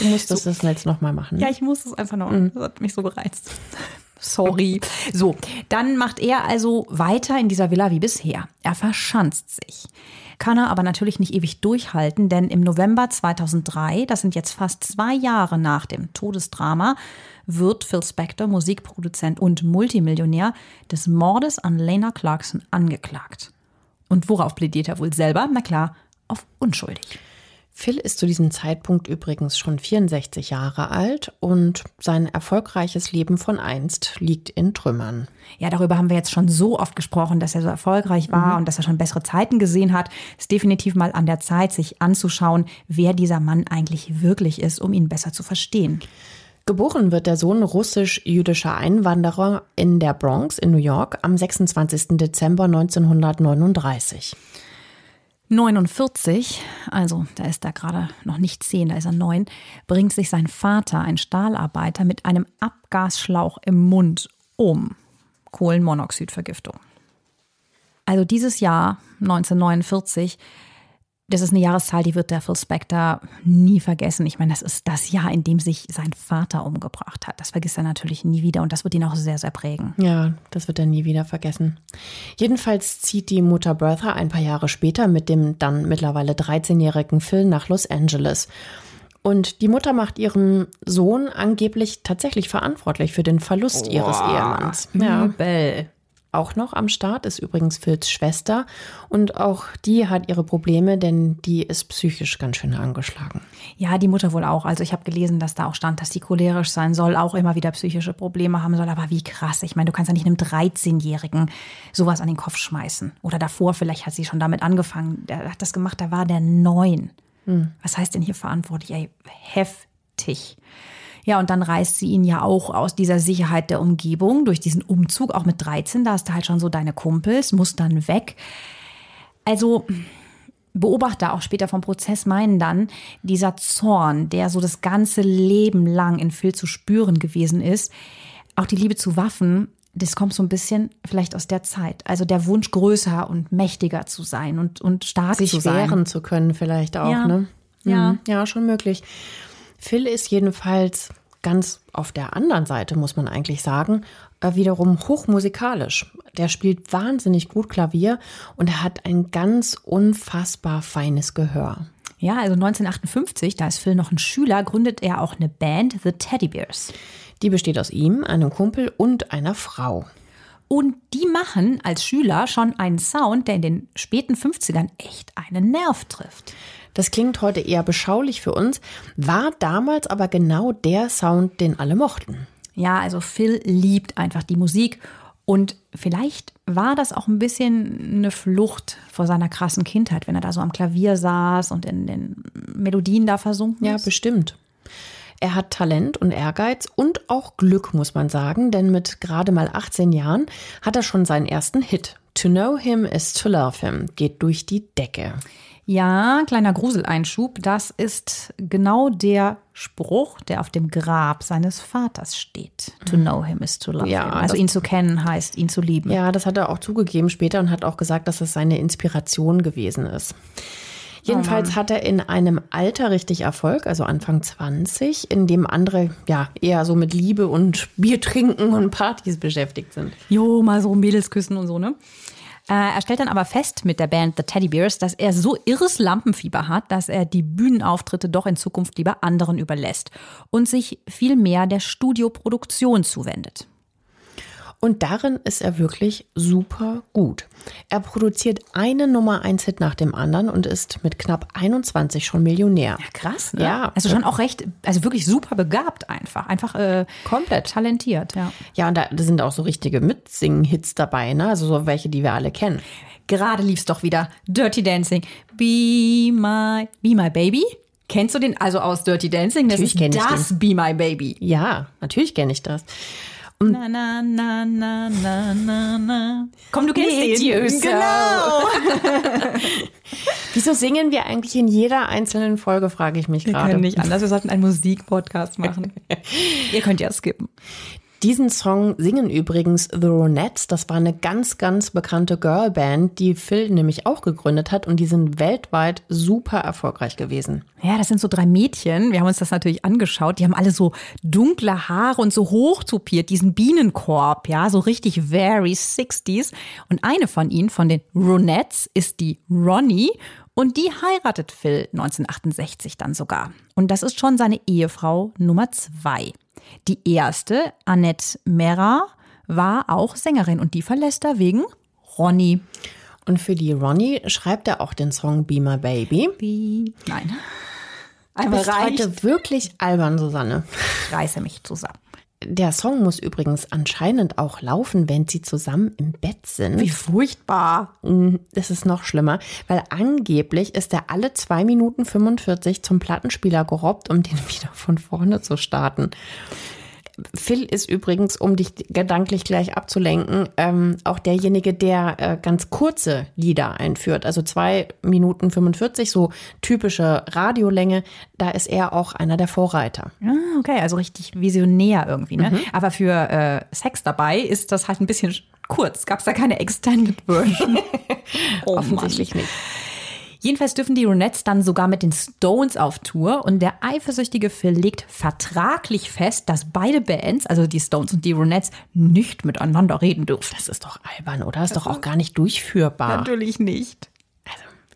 Du musstest so. das jetzt nochmal machen. Ne? Ja, ich muss es einfach noch. Mhm. Das hat mich so gereizt. Sorry. So, dann macht er also weiter in dieser Villa wie bisher. Er verschanzt sich. Kann er aber natürlich nicht ewig durchhalten, denn im November 2003, das sind jetzt fast zwei Jahre nach dem Todesdrama, wird Phil Spector, Musikproduzent und Multimillionär, des Mordes an Lena Clarkson angeklagt. Und worauf plädiert er wohl selber? Na klar, auf unschuldig. Phil ist zu diesem Zeitpunkt übrigens schon 64 Jahre alt und sein erfolgreiches Leben von einst liegt in Trümmern. Ja, darüber haben wir jetzt schon so oft gesprochen, dass er so erfolgreich war mhm. und dass er schon bessere Zeiten gesehen hat. Ist definitiv mal an der Zeit, sich anzuschauen, wer dieser Mann eigentlich wirklich ist, um ihn besser zu verstehen. Geboren wird der Sohn russisch-jüdischer Einwanderer in der Bronx in New York am 26. Dezember 1939. 49, also da ist er gerade noch nicht 10, da ist er 9, bringt sich sein Vater, ein Stahlarbeiter, mit einem Abgasschlauch im Mund um. Kohlenmonoxidvergiftung. Also dieses Jahr, 1949, das ist eine Jahreszahl, die wird der Phil Spector nie vergessen. Ich meine, das ist das Jahr, in dem sich sein Vater umgebracht hat. Das vergisst er natürlich nie wieder und das wird ihn auch sehr, sehr prägen. Ja, das wird er nie wieder vergessen. Jedenfalls zieht die Mutter Bertha ein paar Jahre später mit dem dann mittlerweile 13-jährigen Phil nach Los Angeles. Und die Mutter macht ihren Sohn angeblich tatsächlich verantwortlich für den Verlust oh, ihres Ehemanns. Ja. Übel. Auch noch am Start ist übrigens Phils Schwester und auch die hat ihre Probleme, denn die ist psychisch ganz schön angeschlagen. Ja, die Mutter wohl auch. Also ich habe gelesen, dass da auch stand, dass sie cholerisch sein soll, auch immer wieder psychische Probleme haben soll. Aber wie krass. Ich meine, du kannst ja nicht einem 13-Jährigen sowas an den Kopf schmeißen. Oder davor, vielleicht hat sie schon damit angefangen. Der hat das gemacht, da war der neun. Hm. Was heißt denn hier verantwortlich? Ey, heftig. Ja, und dann reißt sie ihn ja auch aus dieser Sicherheit der Umgebung durch diesen Umzug, auch mit 13, da hast du halt schon so deine Kumpels, muss dann weg. Also Beobachter auch später vom Prozess meinen dann, dieser Zorn, der so das ganze Leben lang in Phil zu spüren gewesen ist, auch die Liebe zu Waffen, das kommt so ein bisschen vielleicht aus der Zeit. Also der Wunsch, größer und mächtiger zu sein und, und stark Sich zu sein. Sich wehren zu können vielleicht auch, ja. ne? Ja. Mhm. ja, schon möglich. Phil ist jedenfalls ganz auf der anderen Seite, muss man eigentlich sagen, äh, wiederum hochmusikalisch. Der spielt wahnsinnig gut Klavier und er hat ein ganz unfassbar feines Gehör. Ja, also 1958, da ist Phil noch ein Schüler, gründet er auch eine Band, The Teddy Bears. Die besteht aus ihm, einem Kumpel und einer Frau. Und die machen als Schüler schon einen Sound, der in den späten 50ern echt einen Nerv trifft. Das klingt heute eher beschaulich für uns, war damals aber genau der Sound, den alle mochten. Ja, also Phil liebt einfach die Musik und vielleicht war das auch ein bisschen eine Flucht vor seiner krassen Kindheit, wenn er da so am Klavier saß und in den Melodien da versunken ist. Ja, bestimmt. Er hat Talent und Ehrgeiz und auch Glück, muss man sagen, denn mit gerade mal 18 Jahren hat er schon seinen ersten Hit. To know him is to love him geht durch die Decke. Ja, kleiner Gruseleinschub. Das ist genau der Spruch, der auf dem Grab seines Vaters steht. To know him is to love Ja, him. Also das- ihn zu kennen heißt, ihn zu lieben. Ja, das hat er auch zugegeben später und hat auch gesagt, dass es seine Inspiration gewesen ist. Jedenfalls hat er in einem Alter richtig Erfolg, also Anfang 20, in dem andere ja eher so mit Liebe und Bier trinken und Partys beschäftigt sind. Jo, mal so Mädels küssen und so, ne? Äh, er stellt dann aber fest mit der Band The Teddy Bears, dass er so irres Lampenfieber hat, dass er die Bühnenauftritte doch in Zukunft lieber anderen überlässt und sich viel mehr der Studioproduktion zuwendet. Und darin ist er wirklich super gut. Er produziert einen Nummer 1 Hit nach dem anderen und ist mit knapp 21 schon Millionär. Ja, krass, ne? Ja. Also schon auch recht, also wirklich super begabt einfach. Einfach äh, Komplett. talentiert, ja. Ja, und da sind auch so richtige Mitsingen-Hits dabei, ne? Also so welche, die wir alle kennen. Gerade lief's doch wieder. Dirty Dancing. Be my, be my baby. Kennst du den also aus Dirty Dancing? Das Natürlich ist das Be My Baby. Ja, natürlich kenne ich das. Na, na, na, na, na, na, na. Komm, du kennst Need den. so. Genau. Wieso singen wir eigentlich in jeder einzelnen Folge, frage ich mich Wir gerade. können nicht anders. Wir sollten einen Musikpodcast machen. Ihr könnt ja skippen. Diesen Song singen übrigens The Ronettes. Das war eine ganz, ganz bekannte Girlband, die Phil nämlich auch gegründet hat und die sind weltweit super erfolgreich gewesen. Ja, das sind so drei Mädchen. Wir haben uns das natürlich angeschaut. Die haben alle so dunkle Haare und so hochtupiert, diesen Bienenkorb, ja, so richtig very 60s. Und eine von ihnen, von den Ronettes, ist die Ronnie. Und die heiratet Phil 1968 dann sogar. Und das ist schon seine Ehefrau Nummer zwei. Die erste, Annette Mera, war auch Sängerin und die verlässt er wegen Ronnie. Und für die Ronnie schreibt er auch den Song Be My Baby. Wie? Nein. Du Aber bist reicht. heute wirklich albern, Susanne. Ich reiße mich zusammen. Der Song muss übrigens anscheinend auch laufen, wenn sie zusammen im Bett sind. Wie furchtbar. Das ist noch schlimmer, weil angeblich ist er alle 2 Minuten 45 zum Plattenspieler gerobbt, um den wieder von vorne zu starten. Phil ist übrigens, um dich gedanklich gleich abzulenken, ähm, auch derjenige, der äh, ganz kurze Lieder einführt. Also 2 Minuten 45, so typische Radiolänge. Da ist er auch einer der Vorreiter. Ah, okay, also richtig visionär irgendwie. Ne? Aber für äh, Sex dabei ist das halt ein bisschen kurz. Gab es da keine Extended Version? oh, Offensichtlich nicht. Jedenfalls dürfen die Ronettes dann sogar mit den Stones auf Tour und der eifersüchtige Phil legt vertraglich fest, dass beide Bands, also die Stones und die Ronettes, nicht miteinander reden dürfen. Das ist doch albern, oder? Ist doch auch gar nicht durchführbar. Natürlich nicht.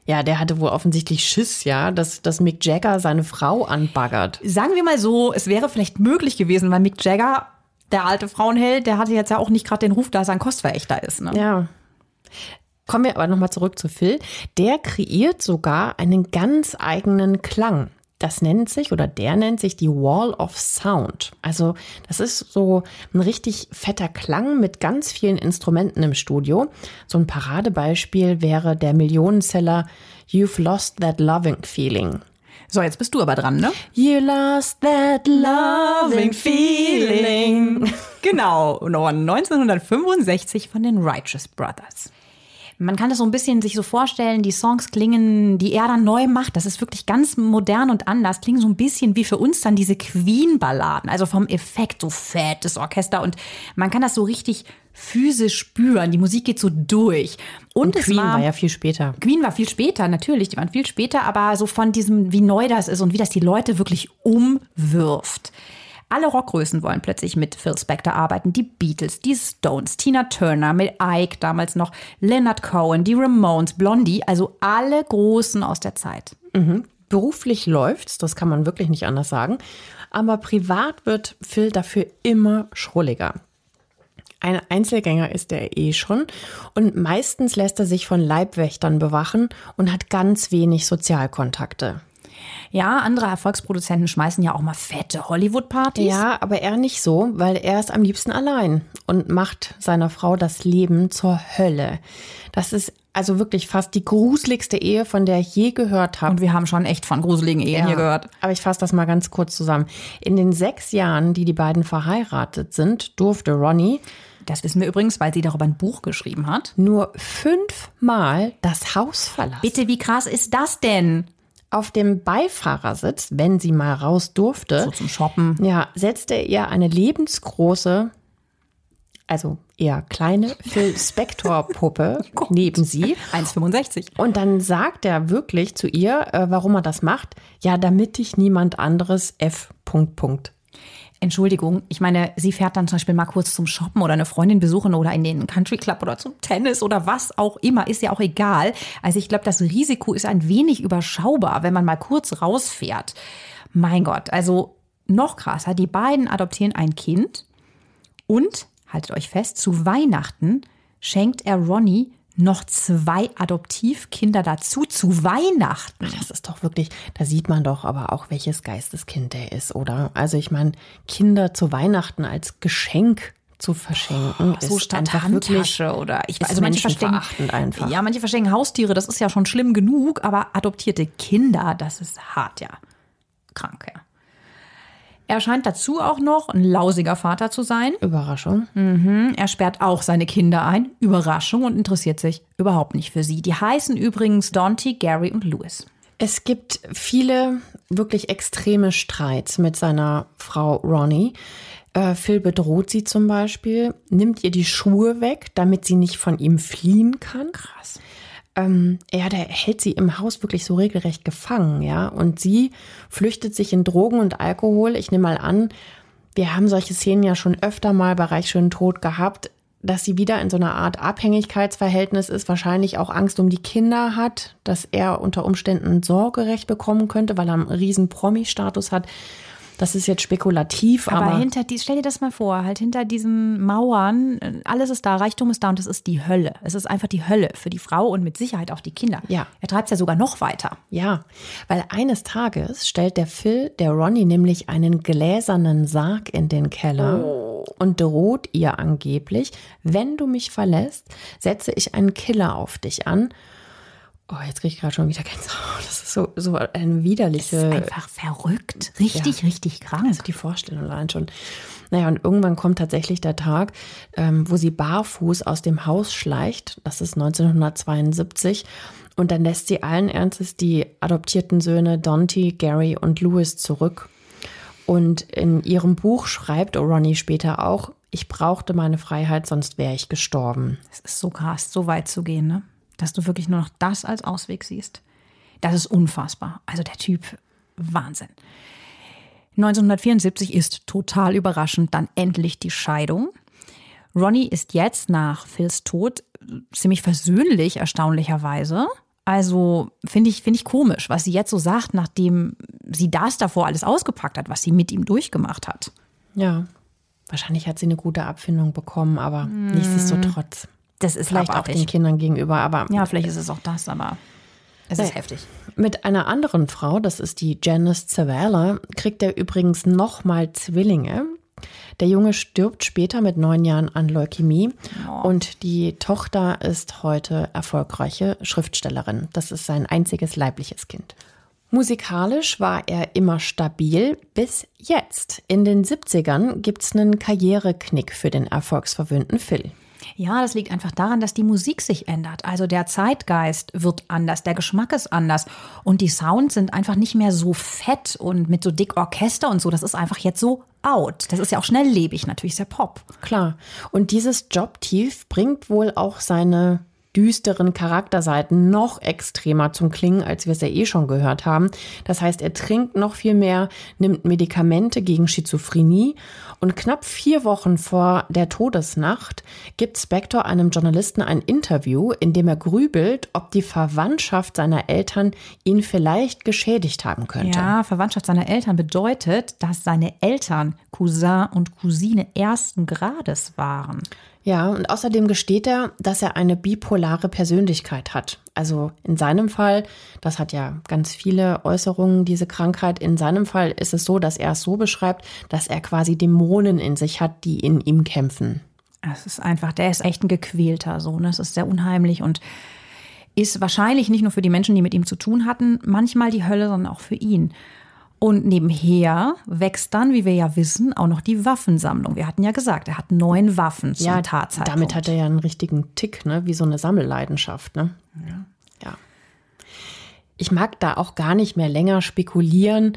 Ja, der hatte wohl offensichtlich Schiss, ja, dass, dass Mick Jagger seine Frau anbaggert. Sagen wir mal so, es wäre vielleicht möglich gewesen, weil Mick Jagger, der alte Frauenheld, der hatte jetzt ja auch nicht gerade den Ruf, dass er ein Kostverächter ist. Ne? Ja. Kommen wir aber nochmal zurück zu Phil. Der kreiert sogar einen ganz eigenen Klang. Das nennt sich oder der nennt sich die Wall of Sound. Also das ist so ein richtig fetter Klang mit ganz vielen Instrumenten im Studio. So ein Paradebeispiel wäre der Millionenseller You've Lost That Loving Feeling. So, jetzt bist du aber dran, ne? You lost that loving feeling. Genau, und 1965 von den Righteous Brothers. Man kann das so ein bisschen sich so vorstellen, die Songs klingen, die er dann neu macht, das ist wirklich ganz modern und anders, klingen so ein bisschen wie für uns dann diese Queen-Balladen, also vom Effekt, so fettes Orchester und man kann das so richtig physisch spüren, die Musik geht so durch. Und, es Queen war, war ja viel später. Queen war viel später, natürlich, die waren viel später, aber so von diesem, wie neu das ist und wie das die Leute wirklich umwirft. Alle Rockgrößen wollen plötzlich mit Phil Spector arbeiten. Die Beatles, die Stones, Tina Turner, mit Ike damals noch, Leonard Cohen, die Ramones, Blondie, also alle Großen aus der Zeit. Beruflich läuft's, das kann man wirklich nicht anders sagen. Aber privat wird Phil dafür immer schrulliger. Ein Einzelgänger ist er eh schon und meistens lässt er sich von Leibwächtern bewachen und hat ganz wenig Sozialkontakte. Ja, andere Erfolgsproduzenten schmeißen ja auch mal fette Hollywood-Partys. Ja, aber er nicht so, weil er ist am liebsten allein und macht seiner Frau das Leben zur Hölle. Das ist also wirklich fast die gruseligste Ehe, von der ich je gehört habe. Und wir haben schon echt von gruseligen Ehen hier gehört. Aber ich fasse das mal ganz kurz zusammen. In den sechs Jahren, die die beiden verheiratet sind, durfte Ronnie Das wissen wir übrigens, weil sie darüber ein Buch geschrieben hat. Nur fünfmal das Haus verlassen. Bitte, wie krass ist das denn? Auf dem Beifahrersitz, wenn sie mal raus durfte, So zum Shoppen. ja, setzte er ihr eine lebensgroße, also eher kleine Phil Spector-Puppe neben sie. 1,65. Und dann sagt er wirklich zu ihr, äh, warum er das macht. Ja, damit dich niemand anderes F. Punkt, Punkt. Entschuldigung, ich meine, sie fährt dann zum Beispiel mal kurz zum Shoppen oder eine Freundin besuchen oder in den Country Club oder zum Tennis oder was auch immer, ist ja auch egal. Also ich glaube, das Risiko ist ein wenig überschaubar, wenn man mal kurz rausfährt. Mein Gott, also noch krasser, die beiden adoptieren ein Kind und, haltet euch fest, zu Weihnachten schenkt er Ronnie noch zwei Adoptivkinder dazu zu Weihnachten. Das ist doch wirklich, da sieht man doch aber auch, welches Geisteskind der ist, oder? Also ich meine, Kinder zu Weihnachten als Geschenk zu verschenken, so ist statt einfach wirklich, Handtasche oder ich ist also manche verschenken menschenverachtend einfach. Ja, manche verschenken Haustiere, das ist ja schon schlimm genug, aber adoptierte Kinder, das ist hart, ja. Krank, ja. Er scheint dazu auch noch ein lausiger Vater zu sein. Überraschung. Er sperrt auch seine Kinder ein. Überraschung und interessiert sich überhaupt nicht für sie. Die heißen übrigens Dante, Gary und Louis. Es gibt viele wirklich extreme Streits mit seiner Frau Ronnie. Äh, Phil bedroht sie zum Beispiel, nimmt ihr die Schuhe weg, damit sie nicht von ihm fliehen kann. Krass. Ähm, ja, der hält sie im Haus wirklich so regelrecht gefangen, ja. Und sie flüchtet sich in Drogen und Alkohol. Ich nehme mal an, wir haben solche Szenen ja schon öfter mal bei Reich schön tot gehabt, dass sie wieder in so einer Art Abhängigkeitsverhältnis ist, wahrscheinlich auch Angst um die Kinder hat, dass er unter Umständen Sorgerecht bekommen könnte, weil er einen riesen Promi-Status hat. Das ist jetzt spekulativ, Aber, aber, hinter die, stell dir das mal vor, halt hinter diesen Mauern, äh, alles ist da, Reichtum ist da und es ist die Hölle. Es ist einfach die Hölle für die Frau und mit Sicherheit auch die Kinder. Ja. Er treibt es ja sogar noch weiter. Ja, weil eines Tages stellt der Phil, der Ronnie nämlich einen gläsernen Sarg in den Keller und droht ihr angeblich, wenn du mich verlässt, setze ich einen Killer auf dich an. Oh, jetzt kriege ich gerade schon wieder Gänsehaut. Das so, so eine Das ist widerliche einfach verrückt. Richtig, richtig krank. also die Vorstellung allein schon. Naja, und irgendwann kommt tatsächlich der Tag, ähm, wo sie barfuß aus dem Haus schleicht. Das ist 1972. Und dann lässt sie allen Ernstes die adoptierten Söhne Dante, Gary und Louis zurück. Und in ihrem Buch schreibt Ronnie später auch, ich brauchte meine Freiheit, sonst wäre ich gestorben. Es ist so krass, so weit zu gehen, ne? Dass du wirklich nur noch das als Ausweg siehst. Das ist unfassbar. Also der Typ, Wahnsinn. 1974 ist total überraschend dann endlich die Scheidung. Ronnie ist jetzt nach Phils Tod ziemlich versöhnlich, erstaunlicherweise. Also finde ich, finde ich komisch, was sie jetzt so sagt, nachdem sie das davor alles ausgepackt hat, was sie mit ihm durchgemacht hat. Ja, wahrscheinlich hat sie eine gute Abfindung bekommen, aber nichtsdestotrotz. Das ist Vielleicht auch den Kindern gegenüber, aber Ja, vielleicht ist es auch das, aber es ist heftig. Mit einer anderen Frau, das ist die Janice Zavala, kriegt er übrigens nochmal Zwillinge. Der Junge stirbt später mit neun Jahren an Leukämie und die Tochter ist heute erfolgreiche Schriftstellerin. Das ist sein einziges leibliches Kind. Musikalisch war er immer stabil bis jetzt. In den 70ern gibt's einen Karriereknick für den erfolgsverwöhnten Phil. Ja, das liegt einfach daran, dass die Musik sich ändert. Also der Zeitgeist wird anders, der Geschmack ist anders und die Sounds sind einfach nicht mehr so fett und mit so dick Orchester und so. Das ist einfach jetzt so out. Das ist ja auch schnelllebig, natürlich ja Pop. Klar. Und dieses Jobtief bringt wohl auch seine düsteren Charakterseiten noch extremer zum Klingen, als wir es ja eh schon gehört haben. Das heißt, er trinkt noch viel mehr, nimmt Medikamente gegen Schizophrenie und knapp vier Wochen vor der Todesnacht gibt Spector einem Journalisten ein Interview, in dem er grübelt, ob die Verwandtschaft seiner Eltern ihn vielleicht geschädigt haben könnte. Ja, Verwandtschaft seiner Eltern bedeutet, dass seine Eltern Cousin und Cousine ersten Grades waren. Ja, und außerdem gesteht er, dass er eine bipolare Persönlichkeit hat. Also in seinem Fall, das hat ja ganz viele Äußerungen, diese Krankheit, in seinem Fall ist es so, dass er es so beschreibt, dass er quasi Dämonen in sich hat, die in ihm kämpfen. Es ist einfach, der ist echt ein gequälter Sohn. Es ist sehr unheimlich und ist wahrscheinlich nicht nur für die Menschen, die mit ihm zu tun hatten, manchmal die Hölle, sondern auch für ihn. Und nebenher wächst dann, wie wir ja wissen, auch noch die Waffensammlung. Wir hatten ja gesagt, er hat neun Waffen zum ja, Tatzeitpunkt. Damit hat er ja einen richtigen Tick, ne? wie so eine Sammelleidenschaft. Ne? Ja. ja. Ich mag da auch gar nicht mehr länger spekulieren,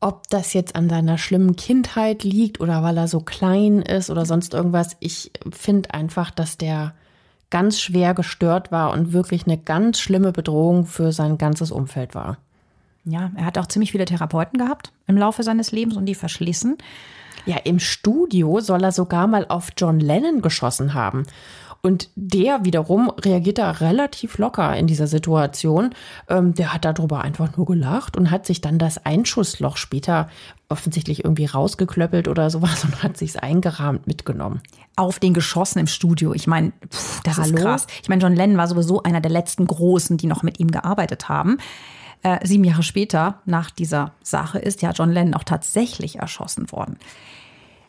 ob das jetzt an seiner schlimmen Kindheit liegt oder weil er so klein ist oder sonst irgendwas. Ich finde einfach, dass der ganz schwer gestört war und wirklich eine ganz schlimme Bedrohung für sein ganzes Umfeld war. Ja, er hat auch ziemlich viele Therapeuten gehabt im Laufe seines Lebens und die verschlissen. Ja, im Studio soll er sogar mal auf John Lennon geschossen haben. Und der wiederum reagiert da relativ locker in dieser Situation. Ähm, der hat darüber einfach nur gelacht und hat sich dann das Einschussloch später offensichtlich irgendwie rausgeklöppelt oder sowas und hat sich's eingerahmt mitgenommen. Auf den geschossen im Studio. Ich meine, das Hallo? ist krass. Ich meine, John Lennon war sowieso einer der letzten Großen, die noch mit ihm gearbeitet haben. Äh, sieben Jahre später, nach dieser Sache, ist ja John Lennon auch tatsächlich erschossen worden.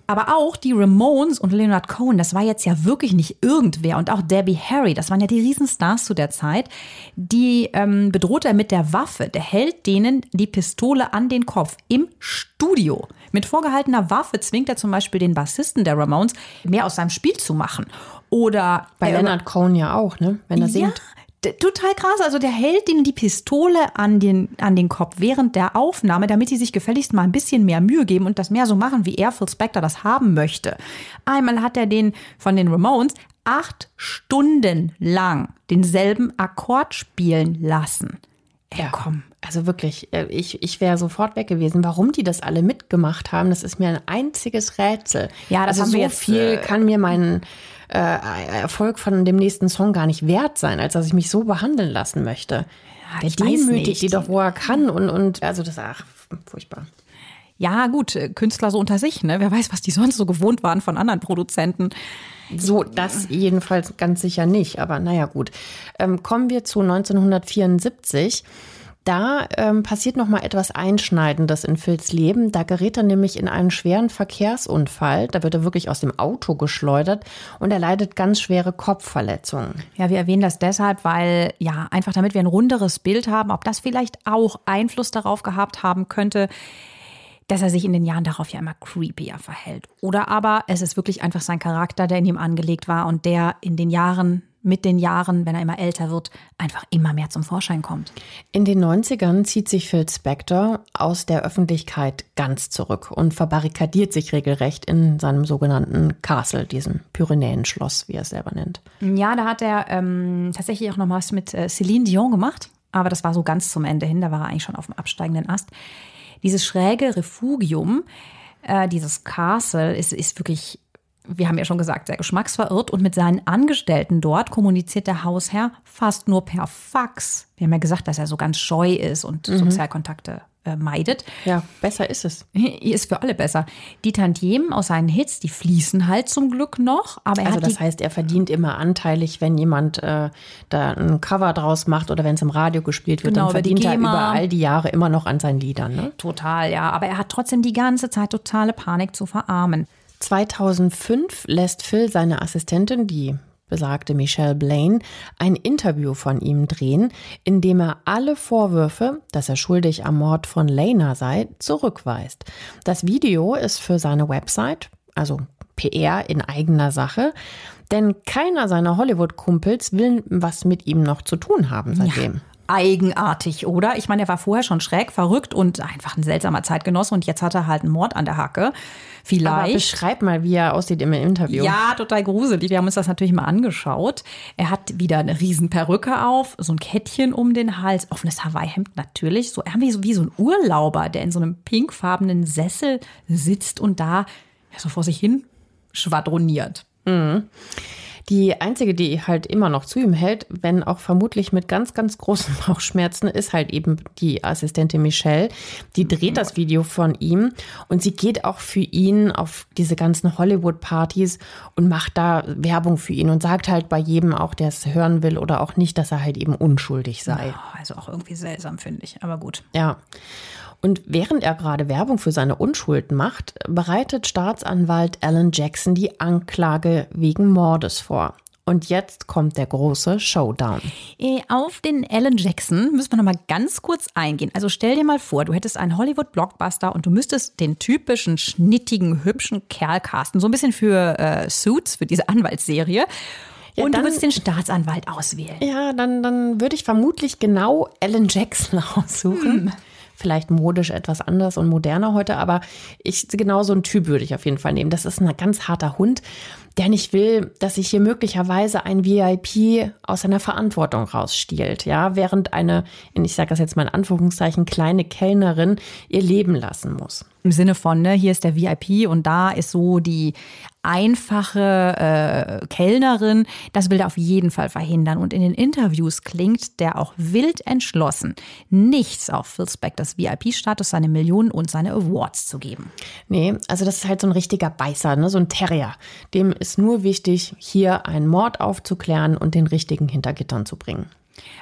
Aber auch die Ramones und Leonard Cohen, das war jetzt ja wirklich nicht irgendwer. Und auch Debbie Harry, das waren ja die Riesenstars zu der Zeit. Die ähm, bedroht er mit der Waffe. Der hält denen die Pistole an den Kopf im Studio. Mit vorgehaltener Waffe zwingt er zum Beispiel den Bassisten der Ramones, mehr aus seinem Spiel zu machen. Oder bei Leonard Cohen ja auch, ne? Wenn er singt total krass. Also der hält ihnen die Pistole an den, an den Kopf während der Aufnahme, damit sie sich gefälligst mal ein bisschen mehr Mühe geben und das mehr so machen, wie er, Phil Spector, das haben möchte. Einmal hat er den von den Ramones acht Stunden lang denselben Akkord spielen lassen. Ja, komm. Also wirklich, äh, ich, ich wäre sofort weg gewesen. Warum die das alle mitgemacht haben, das ist mir ein einziges Rätsel. Ja, das also haben so wir jetzt, viel äh, kann mir mein äh, Erfolg von dem nächsten Song gar nicht wert sein, als dass ich mich so behandeln lassen möchte. Ja, Der demütigt die doch, wo er kann und, und also das, ach, furchtbar. Ja, gut, äh, Künstler so unter sich, ne? Wer weiß, was die sonst so gewohnt waren von anderen Produzenten. So, das jedenfalls ganz sicher nicht. Aber naja, gut. Ähm, kommen wir zu 1974. Da ähm, passiert noch mal etwas Einschneidendes in Phils Leben. Da gerät er nämlich in einen schweren Verkehrsunfall. Da wird er wirklich aus dem Auto geschleudert und er leidet ganz schwere Kopfverletzungen. Ja, wir erwähnen das deshalb, weil ja einfach damit wir ein runderes Bild haben, ob das vielleicht auch Einfluss darauf gehabt haben könnte, dass er sich in den Jahren darauf ja immer creepier verhält. Oder aber es ist wirklich einfach sein Charakter, der in ihm angelegt war und der in den Jahren mit den Jahren, wenn er immer älter wird, einfach immer mehr zum Vorschein kommt. In den 90ern zieht sich Phil Spector aus der Öffentlichkeit ganz zurück und verbarrikadiert sich regelrecht in seinem sogenannten Castle, diesem Pyrenäenschloss, wie er es selber nennt. Ja, da hat er ähm, tatsächlich auch noch was mit äh, Celine Dion gemacht, aber das war so ganz zum Ende hin, da war er eigentlich schon auf dem absteigenden Ast. Dieses schräge Refugium, äh, dieses Castle, ist, ist wirklich wir haben ja schon gesagt, sehr geschmacksverirrt und mit seinen Angestellten dort kommuniziert der Hausherr fast nur per Fax. Wir haben ja gesagt, dass er so ganz scheu ist und mhm. Sozialkontakte äh, meidet. Ja, besser ist es. Ist für alle besser. Die Tantiemen aus seinen Hits, die fließen halt zum Glück noch. Aber er also das heißt, er verdient immer anteilig, wenn jemand äh, da ein Cover draus macht oder wenn es im Radio gespielt wird, genau, dann verdient er über all die Jahre immer noch an seinen Liedern. Ne? Total, ja. Aber er hat trotzdem die ganze Zeit totale Panik zu verarmen. 2005 lässt Phil seine Assistentin, die besagte Michelle Blaine, ein Interview von ihm drehen, in dem er alle Vorwürfe, dass er schuldig am Mord von Lena sei, zurückweist. Das Video ist für seine Website, also PR in eigener Sache, denn keiner seiner Hollywood-Kumpels will was mit ihm noch zu tun haben seitdem. Ja eigenartig, oder? Ich meine, er war vorher schon schräg, verrückt und einfach ein seltsamer Zeitgenosse und jetzt hat er halt einen Mord an der Hacke. Vielleicht. Aber beschreib mal, wie er aussieht im Interview. Ja, total gruselig. Wir haben uns das natürlich mal angeschaut. Er hat wieder eine riesen Perücke auf, so ein Kettchen um den Hals, offenes Hawaii-Hemd natürlich, so irgendwie so wie so ein Urlauber, der in so einem pinkfarbenen Sessel sitzt und da ja, so vor sich hin schwadroniert. Mhm. Die einzige, die halt immer noch zu ihm hält, wenn auch vermutlich mit ganz, ganz großen Bauchschmerzen, ist halt eben die Assistentin Michelle. Die dreht das Video von ihm und sie geht auch für ihn auf diese ganzen Hollywood-Partys und macht da Werbung für ihn und sagt halt bei jedem auch, der es hören will oder auch nicht, dass er halt eben unschuldig sei. Also auch irgendwie seltsam, finde ich, aber gut. Ja. Und während er gerade Werbung für seine Unschuld macht, bereitet Staatsanwalt Alan Jackson die Anklage wegen Mordes vor. Und jetzt kommt der große Showdown. Äh, auf den Alan Jackson müssen wir noch mal ganz kurz eingehen. Also stell dir mal vor, du hättest einen Hollywood-Blockbuster und du müsstest den typischen schnittigen, hübschen Kerl casten. So ein bisschen für äh, Suits, für diese Anwaltsserie. Ja, und dann- du würdest den Staatsanwalt auswählen. Ja, dann, dann würde ich vermutlich genau Alan Jackson aussuchen. Vielleicht modisch etwas anders und moderner heute, aber ich, genau so einen Typ würde ich auf jeden Fall nehmen. Das ist ein ganz harter Hund, der nicht will, dass sich hier möglicherweise ein VIP aus seiner Verantwortung rausstiehlt, ja, während eine, ich sage das jetzt mal in Anführungszeichen, kleine Kellnerin ihr Leben lassen muss. Im Sinne von, ne, hier ist der VIP und da ist so die einfache äh, Kellnerin. Das will er auf jeden Fall verhindern. Und in den Interviews klingt der auch wild entschlossen, nichts auf Phil Spectors VIP-Status, seine Millionen und seine Awards zu geben. Nee, also das ist halt so ein richtiger Beißer, ne? so ein Terrier. Dem ist nur wichtig, hier einen Mord aufzuklären und den richtigen hinter Gittern zu bringen.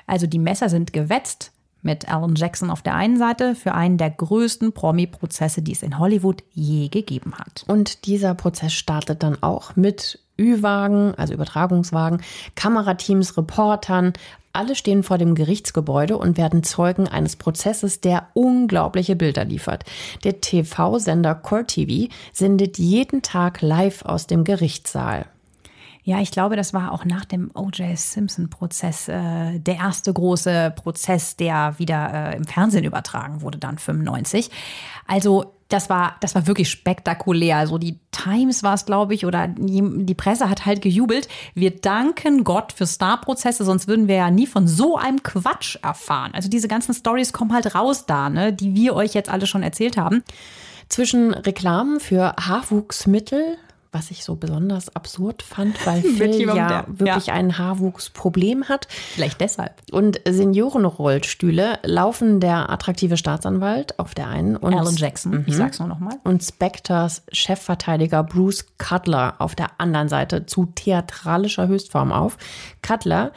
Also die Messer sind gewetzt mit Alan Jackson auf der einen Seite für einen der größten Promi-Prozesse, die es in Hollywood je gegeben hat. Und dieser Prozess startet dann auch mit Ü-Wagen, also Übertragungswagen, Kamerateams, Reportern. Alle stehen vor dem Gerichtsgebäude und werden Zeugen eines Prozesses, der unglaubliche Bilder liefert. Der TV-Sender Core TV sendet jeden Tag live aus dem Gerichtssaal. Ja, ich glaube, das war auch nach dem O.J. Simpson-Prozess äh, der erste große Prozess, der wieder äh, im Fernsehen übertragen wurde, dann 95. Also das war, das war wirklich spektakulär. Also die Times war es, glaube ich, oder die Presse hat halt gejubelt. Wir danken Gott für Star-Prozesse, sonst würden wir ja nie von so einem Quatsch erfahren. Also diese ganzen Stories kommen halt raus da, ne, die wir euch jetzt alle schon erzählt haben. Zwischen Reklamen für Haarwuchsmittel, was ich so besonders absurd fand, weil Phil ja wirklich ja. ein Haarwuchsproblem hat. Vielleicht deshalb. Und Seniorenrollstühle laufen der attraktive Staatsanwalt auf der einen und, Alan Jackson, ich sag's nur noch mal. und Spectors Chefverteidiger Bruce Cutler auf der anderen Seite zu theatralischer Höchstform auf. Cutler,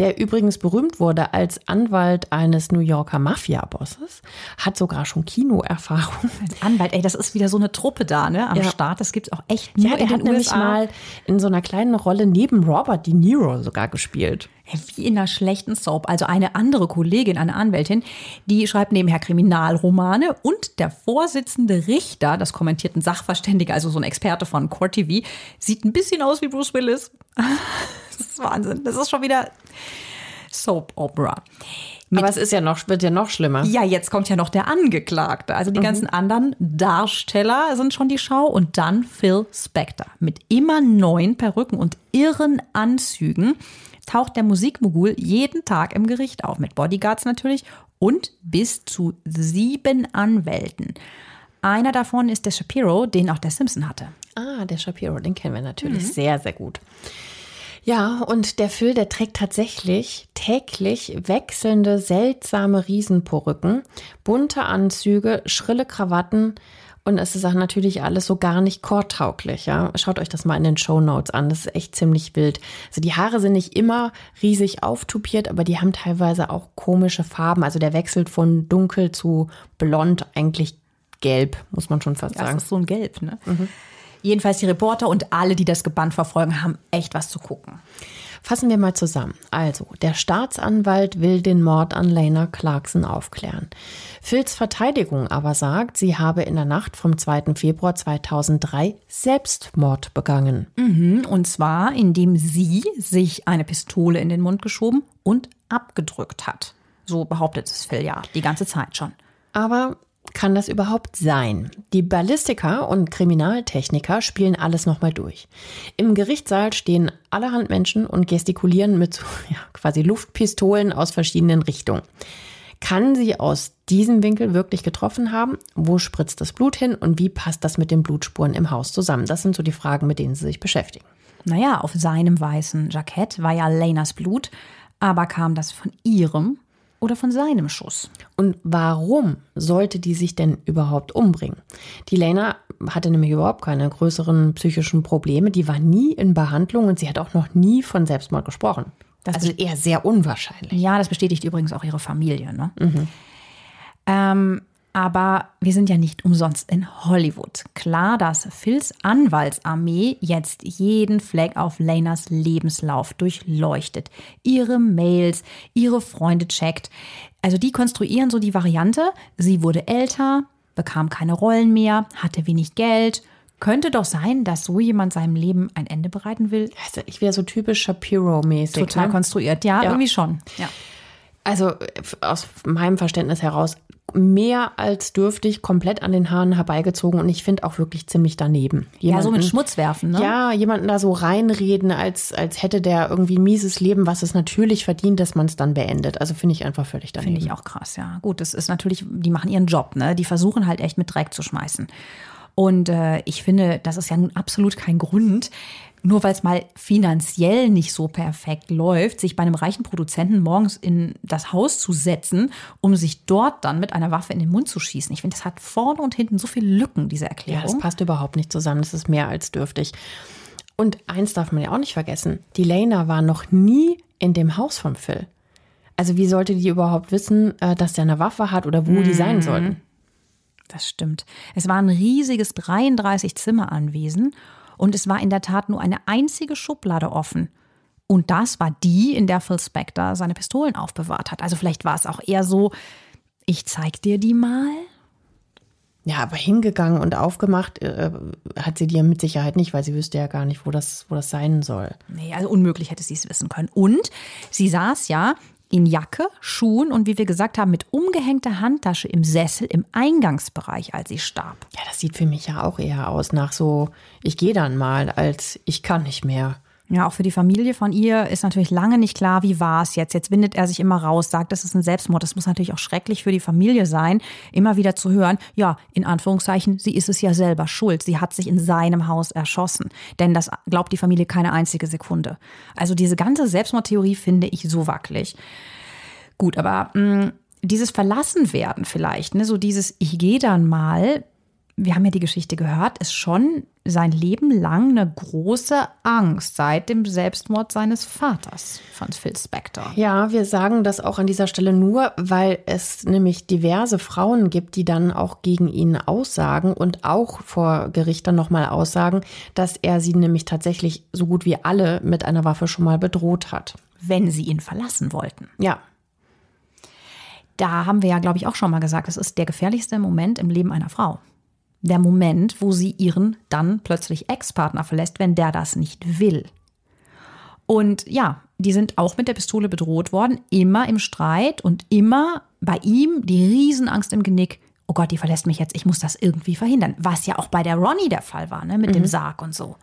der übrigens berühmt wurde als Anwalt eines New Yorker Mafia-Bosses, hat sogar schon Kinoerfahrung. Als Anwalt, ey, das ist wieder so eine Truppe da, ne, am Ja. Start. Das gibt's auch echt nur Ja, in hat den nämlich USA. mal in so einer kleinen Rolle neben Robert De Niro sogar gespielt. Wie in einer schlechten Soap. Also eine andere Kollegin, eine Anwältin, die schreibt nebenher Kriminalromane und der Vorsitzende Richter, das kommentierten Sachverständige, also so ein Experte von Court TV, sieht ein bisschen aus wie Bruce Willis. Wahnsinn. Das ist schon wieder Soap Opera. Aber es ist ja noch, wird ja noch schlimmer. Ja, jetzt kommt ja noch der Angeklagte. Also die ganzen anderen Darsteller sind schon die Schau und dann Phil Spector. Mit immer neuen Perücken und irren Anzügen taucht der Musikmogul jeden Tag im Gericht auf. Mit Bodyguards natürlich und bis zu sieben Anwälten. Einer davon ist der Shapiro, den auch der Simpson hatte. Ah, der Shapiro, den kennen wir natürlich sehr, sehr gut. Ja, und der Phil, der trägt tatsächlich täglich wechselnde, seltsame Riesenperücken, bunte Anzüge, schrille Krawatten und es ist auch natürlich alles so gar nicht chortauglich. Ja? Schaut euch das mal in den Show Notes an, das ist echt ziemlich wild. Also die Haare sind nicht immer riesig auftupiert, aber die haben teilweise auch komische Farben. Also der wechselt von dunkel zu blond, eigentlich gelb, muss man schon fast Das sagen. ist so ein Gelb, ne? Jedenfalls die Reporter und alle, die das gebannt verfolgen, haben echt was zu gucken. Fassen wir mal zusammen. Also, der Staatsanwalt will den Mord an Lena Clarkson aufklären. Phils Verteidigung aber sagt, sie habe in der Nacht vom 2. Februar 2003 Selbstmord begangen. Und zwar, indem sie sich eine Pistole in den Mund geschoben und abgedrückt hat. So behauptet es Phil ja die ganze Zeit schon. Aber kann das überhaupt sein? Die Ballistiker und Kriminaltechniker spielen alles nochmal durch. Im Gerichtssaal stehen allerhand Menschen und gestikulieren mit ja, quasi Luftpistolen aus verschiedenen Richtungen. Kann sie aus diesem Winkel wirklich getroffen haben? Wo spritzt das Blut hin und wie passt das mit den Blutspuren im Haus zusammen? Das sind so die Fragen, mit denen sie sich beschäftigen. Naja, auf seinem weißen Jackett war ja Lenas Blut, aber kam das von ihrem oder von seinem Schuss? Und warum sollte die sich denn überhaupt umbringen? Die Lena hatte nämlich überhaupt keine größeren psychischen Probleme. Die war nie in Behandlung und sie hat auch noch nie von Selbstmord gesprochen. Das also eher sehr unwahrscheinlich. Ja, das bestätigt übrigens auch ihre Familie. Ne? Ähm, Aber wir sind ja nicht umsonst in Hollywood. Klar, dass Phils Anwaltsarmee jetzt jeden Fleck auf Lenas Lebenslauf durchleuchtet. Ihre Mails, ihre Freunde checkt. Also die konstruieren so die Variante, sie wurde älter, bekam keine Rollen mehr, hatte wenig Geld. Könnte doch sein, dass so jemand seinem Leben ein Ende bereiten will. Also ich wäre so typisch Shapiro-mäßig. Total ne? konstruiert, ja, Ja. irgendwie schon. Ja. Also aus meinem Verständnis heraus mehr als dürftig, komplett an den Haaren herbeigezogen und ich finde auch wirklich ziemlich daneben. ja, so mit Jemanden- Schmutz werfen, ne? Ja, jemanden da so reinreden, als, als hätte der irgendwie ein mieses Leben, was es natürlich verdient, dass man es dann beendet. Also finde ich einfach völlig daneben. Finde ich auch krass, ja. Gut, das ist natürlich, die machen ihren Job, ne? Die versuchen halt echt mit Dreck zu schmeißen. Und äh, ich finde, das ist ja nun absolut kein Grund, nur weil es mal finanziell nicht so perfekt läuft, sich bei einem reichen Produzenten morgens in das Haus zu setzen, um sich dort dann mit einer Waffe in den Mund zu schießen. Ich finde, das hat vorne und hinten so viele Lücken, diese Ja, Erklärung. das passt überhaupt nicht zusammen. Das ist mehr als dürftig. Und eins darf man ja auch nicht vergessen. Die Lena war noch nie in dem Haus vom Phil. Also wie sollte die überhaupt wissen, äh, dass der eine Waffe hat oder wo die sein sollten? Das stimmt. Es war ein riesiges 33-Zimmer-Anwesen und es war in der Tat nur eine einzige Schublade offen. Und das war die, in der Phil Spector seine Pistolen aufbewahrt hat. Also vielleicht war es auch eher so, ich zeig dir die mal. Ja, aber hingegangen und aufgemacht äh, hat sie ja mit Sicherheit nicht, weil sie wüsste ja gar nicht, wo das, wo das sein soll. Nee, also unmöglich hätte sie es wissen können. Und sie saß ja in Jacke, Schuhen und wie wir gesagt haben, mit umgehängter Handtasche im Sessel im Eingangsbereich, als sie starb. Ja, das sieht für mich ja auch eher aus nach so, ich gehe dann mal, als ich kann nicht mehr. Ja, auch für die Familie von ihr ist natürlich lange nicht klar, wie war es jetzt. Jetzt windet er sich immer raus, sagt, das ist ein Selbstmord. Das muss natürlich auch schrecklich für die Familie sein, immer wieder zu hören, ja, in Anführungszeichen, sie ist es ja selber schuld. Sie hat sich in seinem Haus erschossen. Denn das glaubt die Familie keine einzige Sekunde. Also diese ganze Selbstmordtheorie finde ich so wackelig. Gut, aber mh, dieses Verlassenwerden vielleicht, ne, so dieses Ich gehe dann mal, wir haben ja die Geschichte gehört, ist schon sein Leben lang eine große Angst seit dem Selbstmord seines Vaters von Phil Spector. Ja, wir sagen das auch an dieser Stelle nur, weil es nämlich diverse Frauen gibt, die dann auch gegen ihn aussagen und auch vor Gericht dann nochmal aussagen, dass er sie nämlich tatsächlich so gut wie alle mit einer Waffe schon mal bedroht hat. Wenn sie ihn verlassen wollten. Ja, Da haben wir ja, glaube ich, auch schon mal gesagt, es ist der gefährlichste Moment im Leben einer Frau. Der Moment, wo sie ihren dann plötzlich Ex-Partner verlässt, wenn der das nicht will. Und ja, die sind auch mit der Pistole bedroht worden, immer im Streit und immer bei ihm die Riesenangst im Genick. Oh Gott, die verlässt mich jetzt, ich muss das irgendwie verhindern. Was ja auch bei der Ronnie der Fall war, ne? mit dem Sarg und so.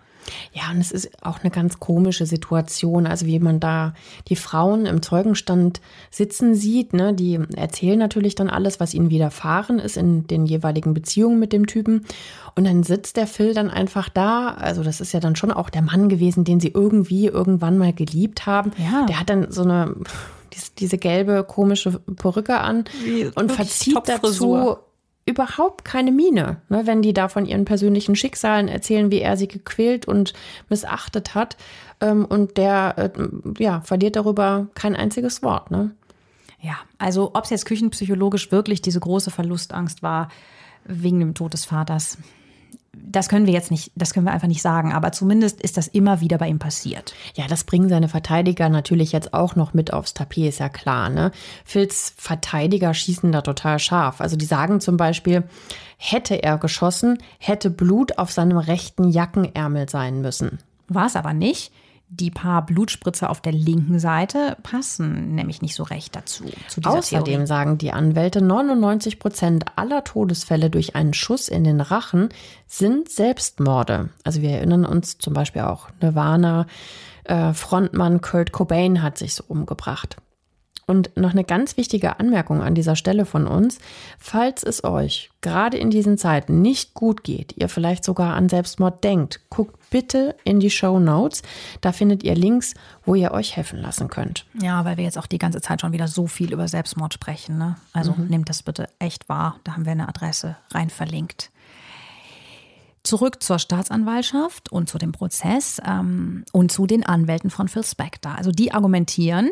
Ja, und es ist auch eine ganz komische Situation. Also wie man da die Frauen im Zeugenstand sitzen sieht, ne, die erzählen natürlich dann alles, was ihnen widerfahren ist in den jeweiligen Beziehungen mit dem Typen. Und dann sitzt der Phil dann einfach da. Also das ist ja dann schon auch der Mann gewesen, den sie irgendwie irgendwann mal geliebt haben. Ja. Der hat dann so eine diese, gelbe komische Perücke an Wie- und verzieht dazu überhaupt keine Miene, ne, wenn die da von ihren persönlichen Schicksalen erzählen, wie er sie gequält und missachtet hat. Ähm, und der äh, ja, verliert darüber kein einziges Wort. Ne? Ja, also ob es jetzt küchenpsychologisch wirklich diese große Verlustangst war wegen dem Tod des Vaters, das können wir jetzt nicht, das können wir einfach nicht sagen. Aber zumindest ist das immer wieder bei ihm passiert. Ja, das bringen seine Verteidiger natürlich jetzt auch noch mit aufs Tapet, ist ja klar. Ne? Phils Verteidiger schießen da total scharf. Also die sagen zum Beispiel, hätte er geschossen, hätte Blut auf seinem rechten Jackenärmel sein müssen. War es aber nicht. Die paar Blutspritzer auf der linken Seite passen nämlich nicht so recht dazu. Außerdem Theorie. sagen die Anwälte, 99 Prozent aller Todesfälle durch einen Schuss in den Rachen sind Selbstmorde. Also wir erinnern uns zum Beispiel auch Nirvana, äh, Frontmann Kurt Cobain hat sich so umgebracht. Und noch eine ganz wichtige Anmerkung an dieser Stelle von uns. Falls es euch gerade in diesen Zeiten nicht gut geht, ihr vielleicht sogar an Selbstmord denkt, guckt bitte in die Show Notes. Da findet ihr Links, wo ihr euch helfen lassen könnt. Ja, weil wir jetzt auch die ganze Zeit schon wieder so viel über Selbstmord sprechen. Ne? Also nehmt das bitte echt wahr. Da haben wir eine Adresse rein verlinkt. Zurück zur Staatsanwaltschaft und zu dem Prozess ähm, und zu den Anwälten von Phil Spector. Also die argumentieren,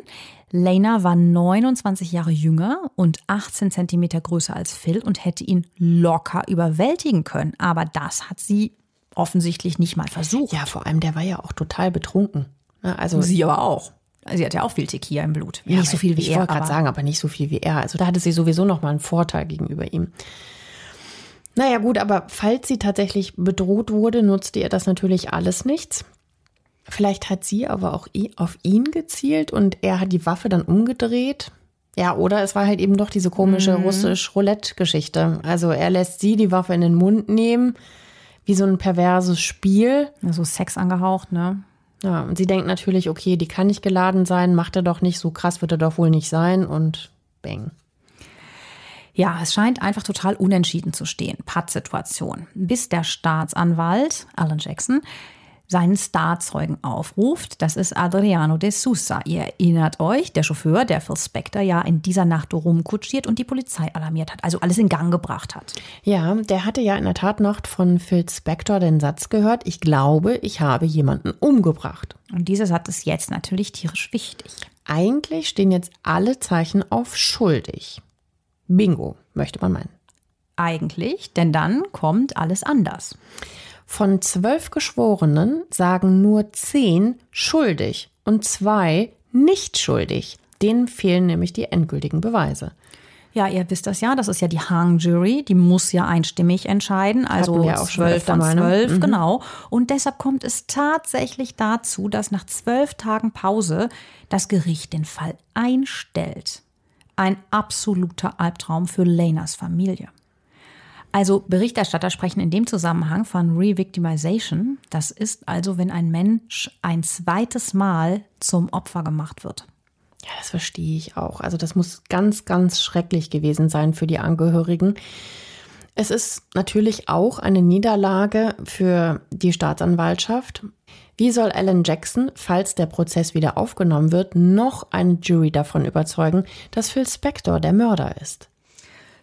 Lena war 29 Jahre jünger und 18 Zentimeter größer als Phil und hätte ihn locker überwältigen können. Aber das hat sie offensichtlich nicht mal versucht. Ja, vor allem, der war ja auch total betrunken. Ne, Also sie aber auch. Sie hat ja auch viel Tequila im Blut. Ja, nicht so viel wie ich er. wollte gerade sagen, aber nicht so viel wie er. Also da hatte sie sowieso noch mal einen Vorteil gegenüber ihm. Naja gut, aber falls sie tatsächlich bedroht wurde, nutzte ihr das natürlich alles nichts. Vielleicht hat sie aber auch auf ihn gezielt und er hat die Waffe dann umgedreht. Ja, oder es war halt eben doch diese komische russisch-Roulette-Geschichte. Also er lässt sie die Waffe in den Mund nehmen, wie so ein perverses Spiel. So Sex angehaucht, ne? Ja, und sie denkt natürlich, okay, die kann nicht geladen sein, macht er doch nicht, so krass wird er doch wohl nicht sein und bang. Ja, es scheint einfach total unentschieden zu stehen. Pattsituation. Bis der Staatsanwalt, Alan Jackson, seinen Starzeugen aufruft. Das ist Adriano de Sousa. Ihr erinnert euch, der Chauffeur, der Phil Spector ja in dieser Nacht rumkutschiert und die Polizei alarmiert hat, also alles in Gang gebracht hat. Ja, der hatte ja in der Tatnacht von Phil Spector den Satz gehört, ich glaube, ich habe jemanden umgebracht. Und dieser Satz ist jetzt natürlich tierisch wichtig. Eigentlich stehen jetzt alle Zeichen auf schuldig. Bingo, möchte man meinen. Eigentlich, denn dann kommt alles anders. Von zwölf Geschworenen sagen nur zehn schuldig und zwei nicht schuldig. Denen fehlen nämlich die endgültigen Beweise. Ja, ihr wisst das ja, das ist ja die Hung Jury, die muss ja einstimmig entscheiden, also schon zwölf von zwölf, genau. Und deshalb kommt es tatsächlich dazu, dass nach zwölf Tagen Pause das Gericht den Fall einstellt. Ein absoluter Albtraum für Lenas Familie. Also Berichterstatter sprechen in dem Zusammenhang von Revictimization. Das ist also, wenn ein Mensch ein zweites Mal zum Opfer gemacht wird. Ja, das verstehe ich auch. Also das muss ganz, ganz schrecklich gewesen sein für die Angehörigen. Es ist natürlich auch eine Niederlage für die Staatsanwaltschaft. Wie soll Alan Jackson, falls der Prozess wieder aufgenommen wird, noch eine Jury davon überzeugen, dass Phil Spector der Mörder ist?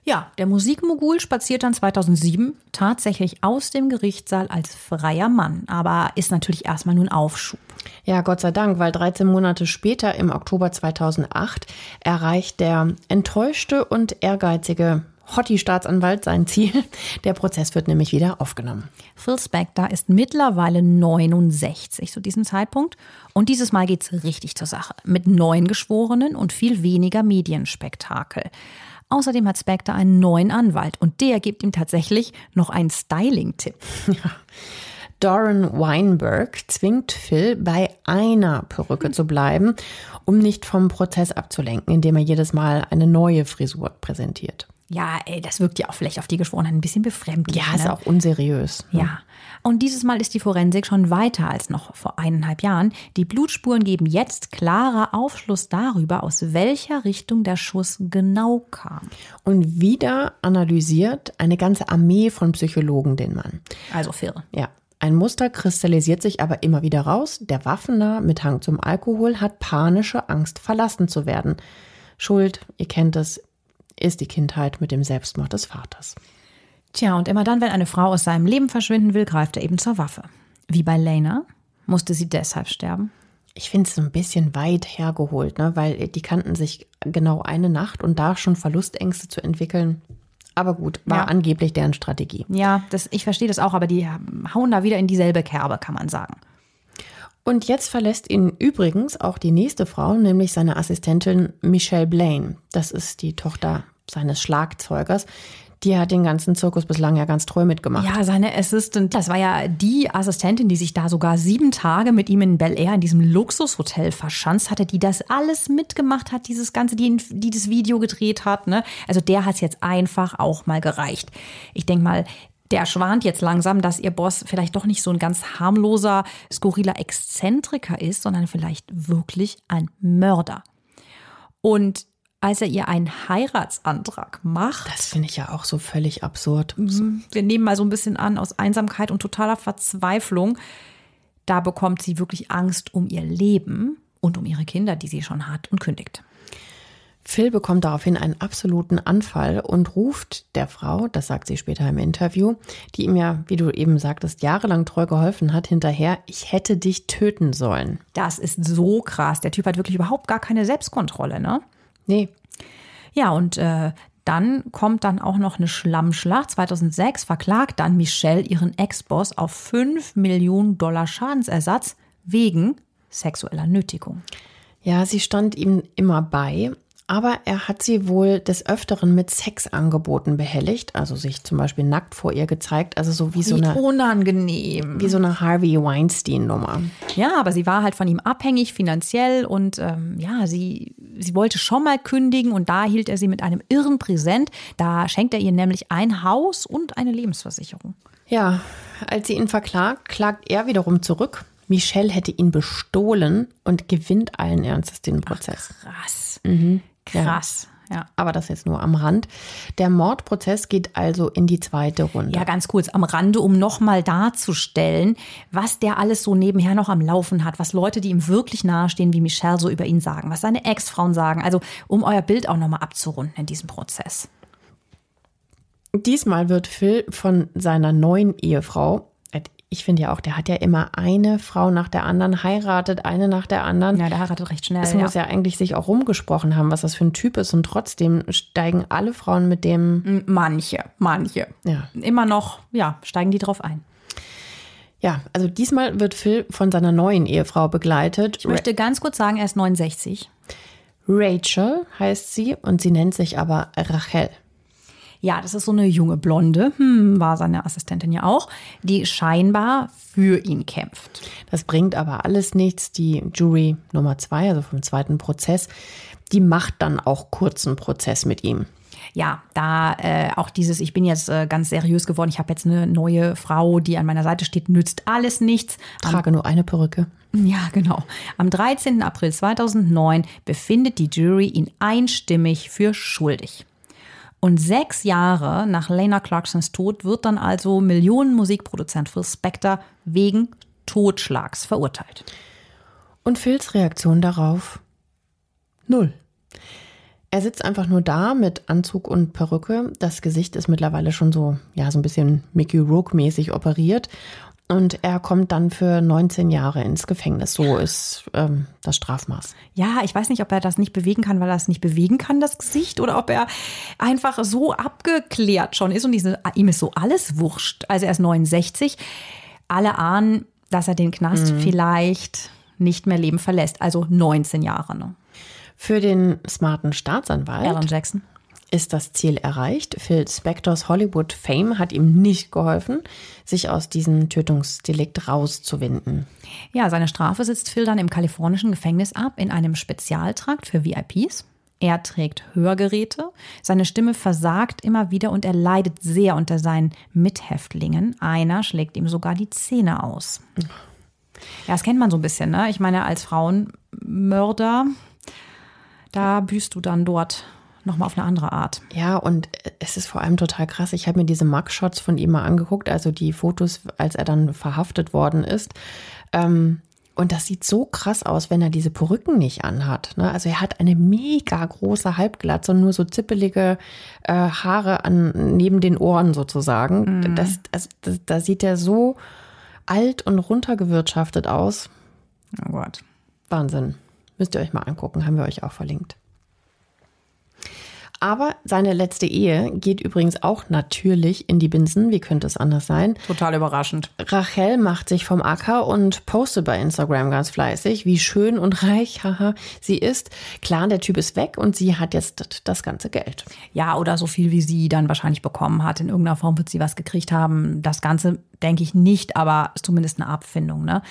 Ja, der Musikmogul spaziert dann 2007 tatsächlich aus dem Gerichtssaal als freier Mann, aber ist natürlich erstmal nur ein Aufschub. Ja, Gott sei Dank, weil 13 Monate später, im Oktober 2008, erreicht der enttäuschte und ehrgeizige Hottie-Staatsanwalt sein Ziel. Der Prozess wird nämlich wieder aufgenommen. Phil Spector ist mittlerweile 69 zu diesem Zeitpunkt und dieses Mal geht's richtig zur Sache mit neun Geschworenen und viel weniger Medienspektakel. Außerdem hat Spector einen neuen Anwalt und der gibt ihm tatsächlich noch einen Styling-Tipp. Doran Weinberg zwingt Phil, bei einer Perücke zu bleiben, um nicht vom Prozess abzulenken, indem er jedes Mal eine neue Frisur präsentiert. Ja, ey, das wirkt ja auch vielleicht auf die Geschworenen ein bisschen befremdlich. Ja, ist ne? auch unseriös. Ja. Und dieses Mal ist die Forensik schon weiter als noch vor eineinhalb Jahren. Die Blutspuren geben jetzt klarer Aufschluss darüber, aus welcher Richtung der Schuss genau kam. Und wieder analysiert eine ganze Armee von Psychologen den Mann. Also Phil. Ja, ein Muster kristallisiert sich aber immer wieder raus. Der Waffennah mit Hang zum Alkohol hat panische Angst, verlassen zu werden. Schuld, ihr kennt es, ist die Kindheit mit dem Selbstmord des Vaters. Tja, und immer dann, wenn eine Frau aus seinem Leben verschwinden will, greift er eben zur Waffe. Wie bei Lena musste sie deshalb sterben. Ich finde es so ein bisschen weit hergeholt, ne? weil die kannten sich genau eine Nacht und da schon Verlustängste zu entwickeln. Aber gut, war Ja. angeblich deren Strategie. Ja, das, ich verstehe das auch, aber die hauen da wieder in dieselbe Kerbe, kann man sagen. Und jetzt verlässt ihn übrigens auch die nächste Frau, nämlich seine Assistentin Michelle Blaine. Das ist die Tochter seines Schlagzeugers. Die hat den ganzen Zirkus bislang ja ganz treu mitgemacht. Ja, seine Assistant, das war ja die Assistentin, die sich da sogar sieben Tage mit ihm in Bel Air in diesem Luxushotel verschanzt hatte, die das alles mitgemacht hat, dieses Ganze, die, die das Video gedreht hat. Ne? Also der hat es jetzt einfach auch mal gereicht. Ich denke mal, der schwant jetzt langsam, dass ihr Boss vielleicht doch nicht so ein ganz harmloser, skurriler Exzentriker ist, sondern vielleicht wirklich ein Mörder. Und als er ihr einen Heiratsantrag macht, Das finde ich ja auch so völlig absurd. wir nehmen mal so ein bisschen an, aus Einsamkeit und totaler Verzweiflung, da bekommt sie wirklich Angst um ihr Leben und um ihre Kinder, die sie schon hat und kündigt. Phil bekommt daraufhin einen absoluten Anfall und ruft der Frau, das sagt sie später im Interview, die ihm ja, wie du eben sagtest, jahrelang treu geholfen hat, hinterher, ich hätte dich töten sollen. Das ist so krass. Der Typ hat wirklich überhaupt gar keine Selbstkontrolle, ne? Nee. Ja, und äh, dann kommt dann auch noch eine Schlammschlacht. 2006 verklagt dann Michelle ihren Ex-Boss auf 5 Millionen Dollar Schadensersatz wegen sexueller Nötigung. Ja, sie stand ihm immer bei, aber er hat sie wohl des Öfteren mit Sexangeboten behelligt, also sich zum Beispiel nackt vor ihr gezeigt, also so wie so eine, unangenehm. wie so eine Harvey Weinstein-Nummer. Ja, aber sie war halt von ihm abhängig finanziell und ähm, ja, sie, sie wollte schon mal kündigen und da hielt er sie mit einem irren Präsent. Da schenkt er ihr nämlich ein Haus und eine Lebensversicherung. Ja, als sie ihn verklagt, klagt er wiederum zurück. Michelle hätte ihn bestohlen und gewinnt allen Ernstes den Prozess. Krass. Mhm. Krass. Ja. Aber das jetzt nur am Rand. Der Mordprozess geht also in die zweite Runde. Ja, ganz kurz am Rande, um nochmal darzustellen, was der alles so nebenher noch am Laufen hat, was Leute, die ihm wirklich nahestehen, wie Michelle, so über ihn sagen, was seine Ex-Frauen sagen. Also, um euer Bild auch nochmal abzurunden in diesem Prozess. Diesmal wird Phil von seiner neuen Ehefrau, ich finde ja auch, der hat ja immer eine Frau nach der anderen, heiratet eine nach der anderen. Ja, der heiratet recht schnell. Es ja. muss ja eigentlich sich auch rumgesprochen haben, was das für ein Typ ist. Und trotzdem steigen alle Frauen mit dem. Manche, manche. Ja. Immer noch, ja, steigen die drauf ein. Ja, also diesmal wird Phil von seiner neuen Ehefrau begleitet. Ich möchte ganz kurz sagen, er ist 69. Rachel heißt sie und sie nennt sich aber Rachel. Ja, das ist so eine junge Blonde, hm, war seine Assistentin ja auch, die scheinbar für ihn kämpft. Das bringt aber alles nichts. Die Jury Nummer zwei, also vom zweiten Prozess, die macht dann auch kurzen Prozess mit ihm. Ja, da äh, auch dieses, ich bin jetzt äh, ganz seriös geworden, ich habe jetzt eine neue Frau, die an meiner Seite steht, nützt alles nichts. Trage nur eine Perücke. Ja, genau. Am 13. April 2009 befindet die Jury ihn einstimmig für schuldig. Und sechs Jahre nach Lena Clarksons Tod wird dann also Millionenmusikproduzent Phil Spector wegen Totschlags verurteilt. Und Phils Reaktion darauf? Null. Er sitzt einfach nur da mit Anzug und Perücke. Das Gesicht ist mittlerweile schon so, ja, so ein bisschen Mickey Rourke-mäßig operiert. Und er kommt dann für 19 Jahre ins Gefängnis. So ist ähm, das Strafmaß. Ja, ich weiß nicht, ob er das nicht bewegen kann, weil er es nicht bewegen kann, das Gesicht, oder ob er einfach so abgeklärt schon ist und diese, ihm ist so alles wurscht. Also er ist 69. Alle ahnen, dass er den Knast mhm. vielleicht nicht mehr leben verlässt. Also 19 Jahre. Ne? Für den smarten Staatsanwalt. Aaron Jackson ist das Ziel erreicht. Phil Spectors Hollywood Fame hat ihm nicht geholfen, sich aus diesem Tötungsdelikt rauszuwinden. Ja, seine Strafe sitzt Phil dann im kalifornischen Gefängnis ab in einem Spezialtrakt für VIPs. Er trägt Hörgeräte, seine Stimme versagt immer wieder und er leidet sehr unter seinen Mithäftlingen. Einer schlägt ihm sogar die Zähne aus. Ja, das kennt man so ein bisschen, ne? Ich meine, als Frauenmörder, da büßt du dann dort nochmal auf eine andere Art. Ja, und es ist vor allem total krass. Ich habe mir diese Mugshots von ihm mal angeguckt, also die Fotos, als er dann verhaftet worden ist. Ähm, und das sieht so krass aus, wenn er diese Perücken nicht anhat. Ne? Also er hat eine mega große Halbglatze und nur so zippelige äh, Haare an, neben den Ohren sozusagen. Mm. Das, das, das, da sieht er so alt und runtergewirtschaftet aus. Oh Gott. Wahnsinn. Müsst ihr euch mal angucken, haben wir euch auch verlinkt. Aber seine letzte Ehe geht übrigens auch natürlich in die Binsen. Wie könnte es anders sein? Total überraschend. Rachel macht sich vom Acker und postet bei Instagram ganz fleißig, wie schön und reich haha, sie ist. Klar, der Typ ist weg und sie hat jetzt das ganze Geld. Ja, oder so viel, wie sie dann wahrscheinlich bekommen hat. In irgendeiner Form wird sie was gekriegt haben. Das Ganze denke ich nicht, aber ist zumindest eine Abfindung. Ne?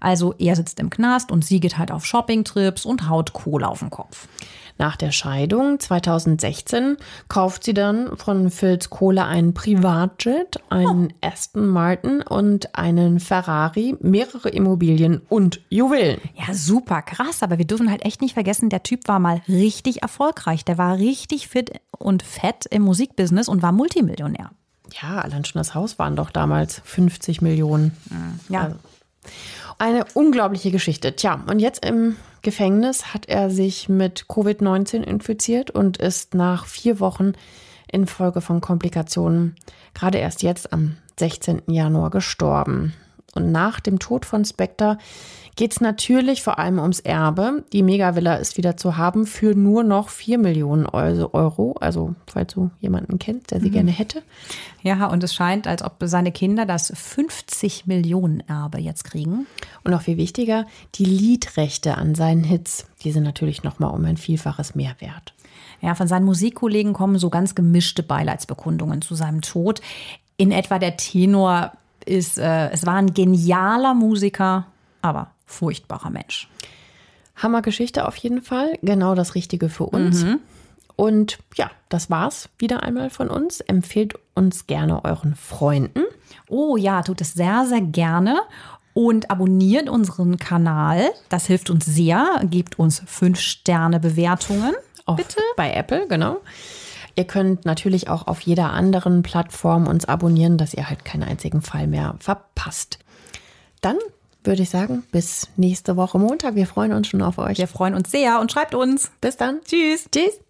Also er sitzt im Knast und sie geht halt auf Shoppingtrips und haut Kohle auf den Kopf. Nach der Scheidung 2016 kauft sie dann von Phils Kohle einen Privatjet, einen oh. Aston Martin und einen Ferrari, mehrere Immobilien und Juwelen. Ja, super krass, aber wir dürfen halt echt nicht vergessen, der Typ war mal richtig erfolgreich. Der war richtig fit und fett im Musikbusiness und war Multimillionär. Ja, allein schon das Haus waren doch damals 50 Millionen. Ja. Also eine unglaubliche Geschichte. Tja, und jetzt im Gefängnis hat er sich mit Covid-19 infiziert und ist nach vier Wochen infolge von Komplikationen gerade erst jetzt am 16. Januar gestorben. Und nach dem Tod von Spectre geht es natürlich vor allem ums Erbe. Die Megavilla ist wieder zu haben für nur noch 4 Millionen Euro. Also, falls du jemanden kennst, der sie mhm. gerne hätte. Ja, und es scheint, als ob seine Kinder das 50 Millionen Erbe jetzt kriegen. Und noch viel wichtiger, die Liedrechte an seinen Hits, die sind natürlich noch mal um ein Vielfaches mehr wert. Ja, von seinen Musikkollegen kommen so ganz gemischte Beileidsbekundungen zu seinem Tod. In etwa der Tenor ist, äh, es war ein genialer Musiker, aber furchtbarer Mensch. Hammergeschichte auf jeden Fall. Genau das Richtige für uns. Mhm. Und ja, das war's wieder einmal von uns. Empfehlt uns gerne euren Freunden. Oh ja, tut es sehr, sehr gerne. Und abonniert unseren Kanal. Das hilft uns sehr. Gebt uns fünf Sterne Bewertungen. Auch Bitte. Bei Apple, genau. Ihr könnt natürlich auch auf jeder anderen Plattform uns abonnieren, dass ihr halt keinen einzigen Fall mehr verpasst. Dann würde ich sagen, bis nächste Woche Montag. Wir freuen uns schon auf euch. Wir freuen uns sehr und schreibt uns. Bis dann. Tschüss. Tschüss.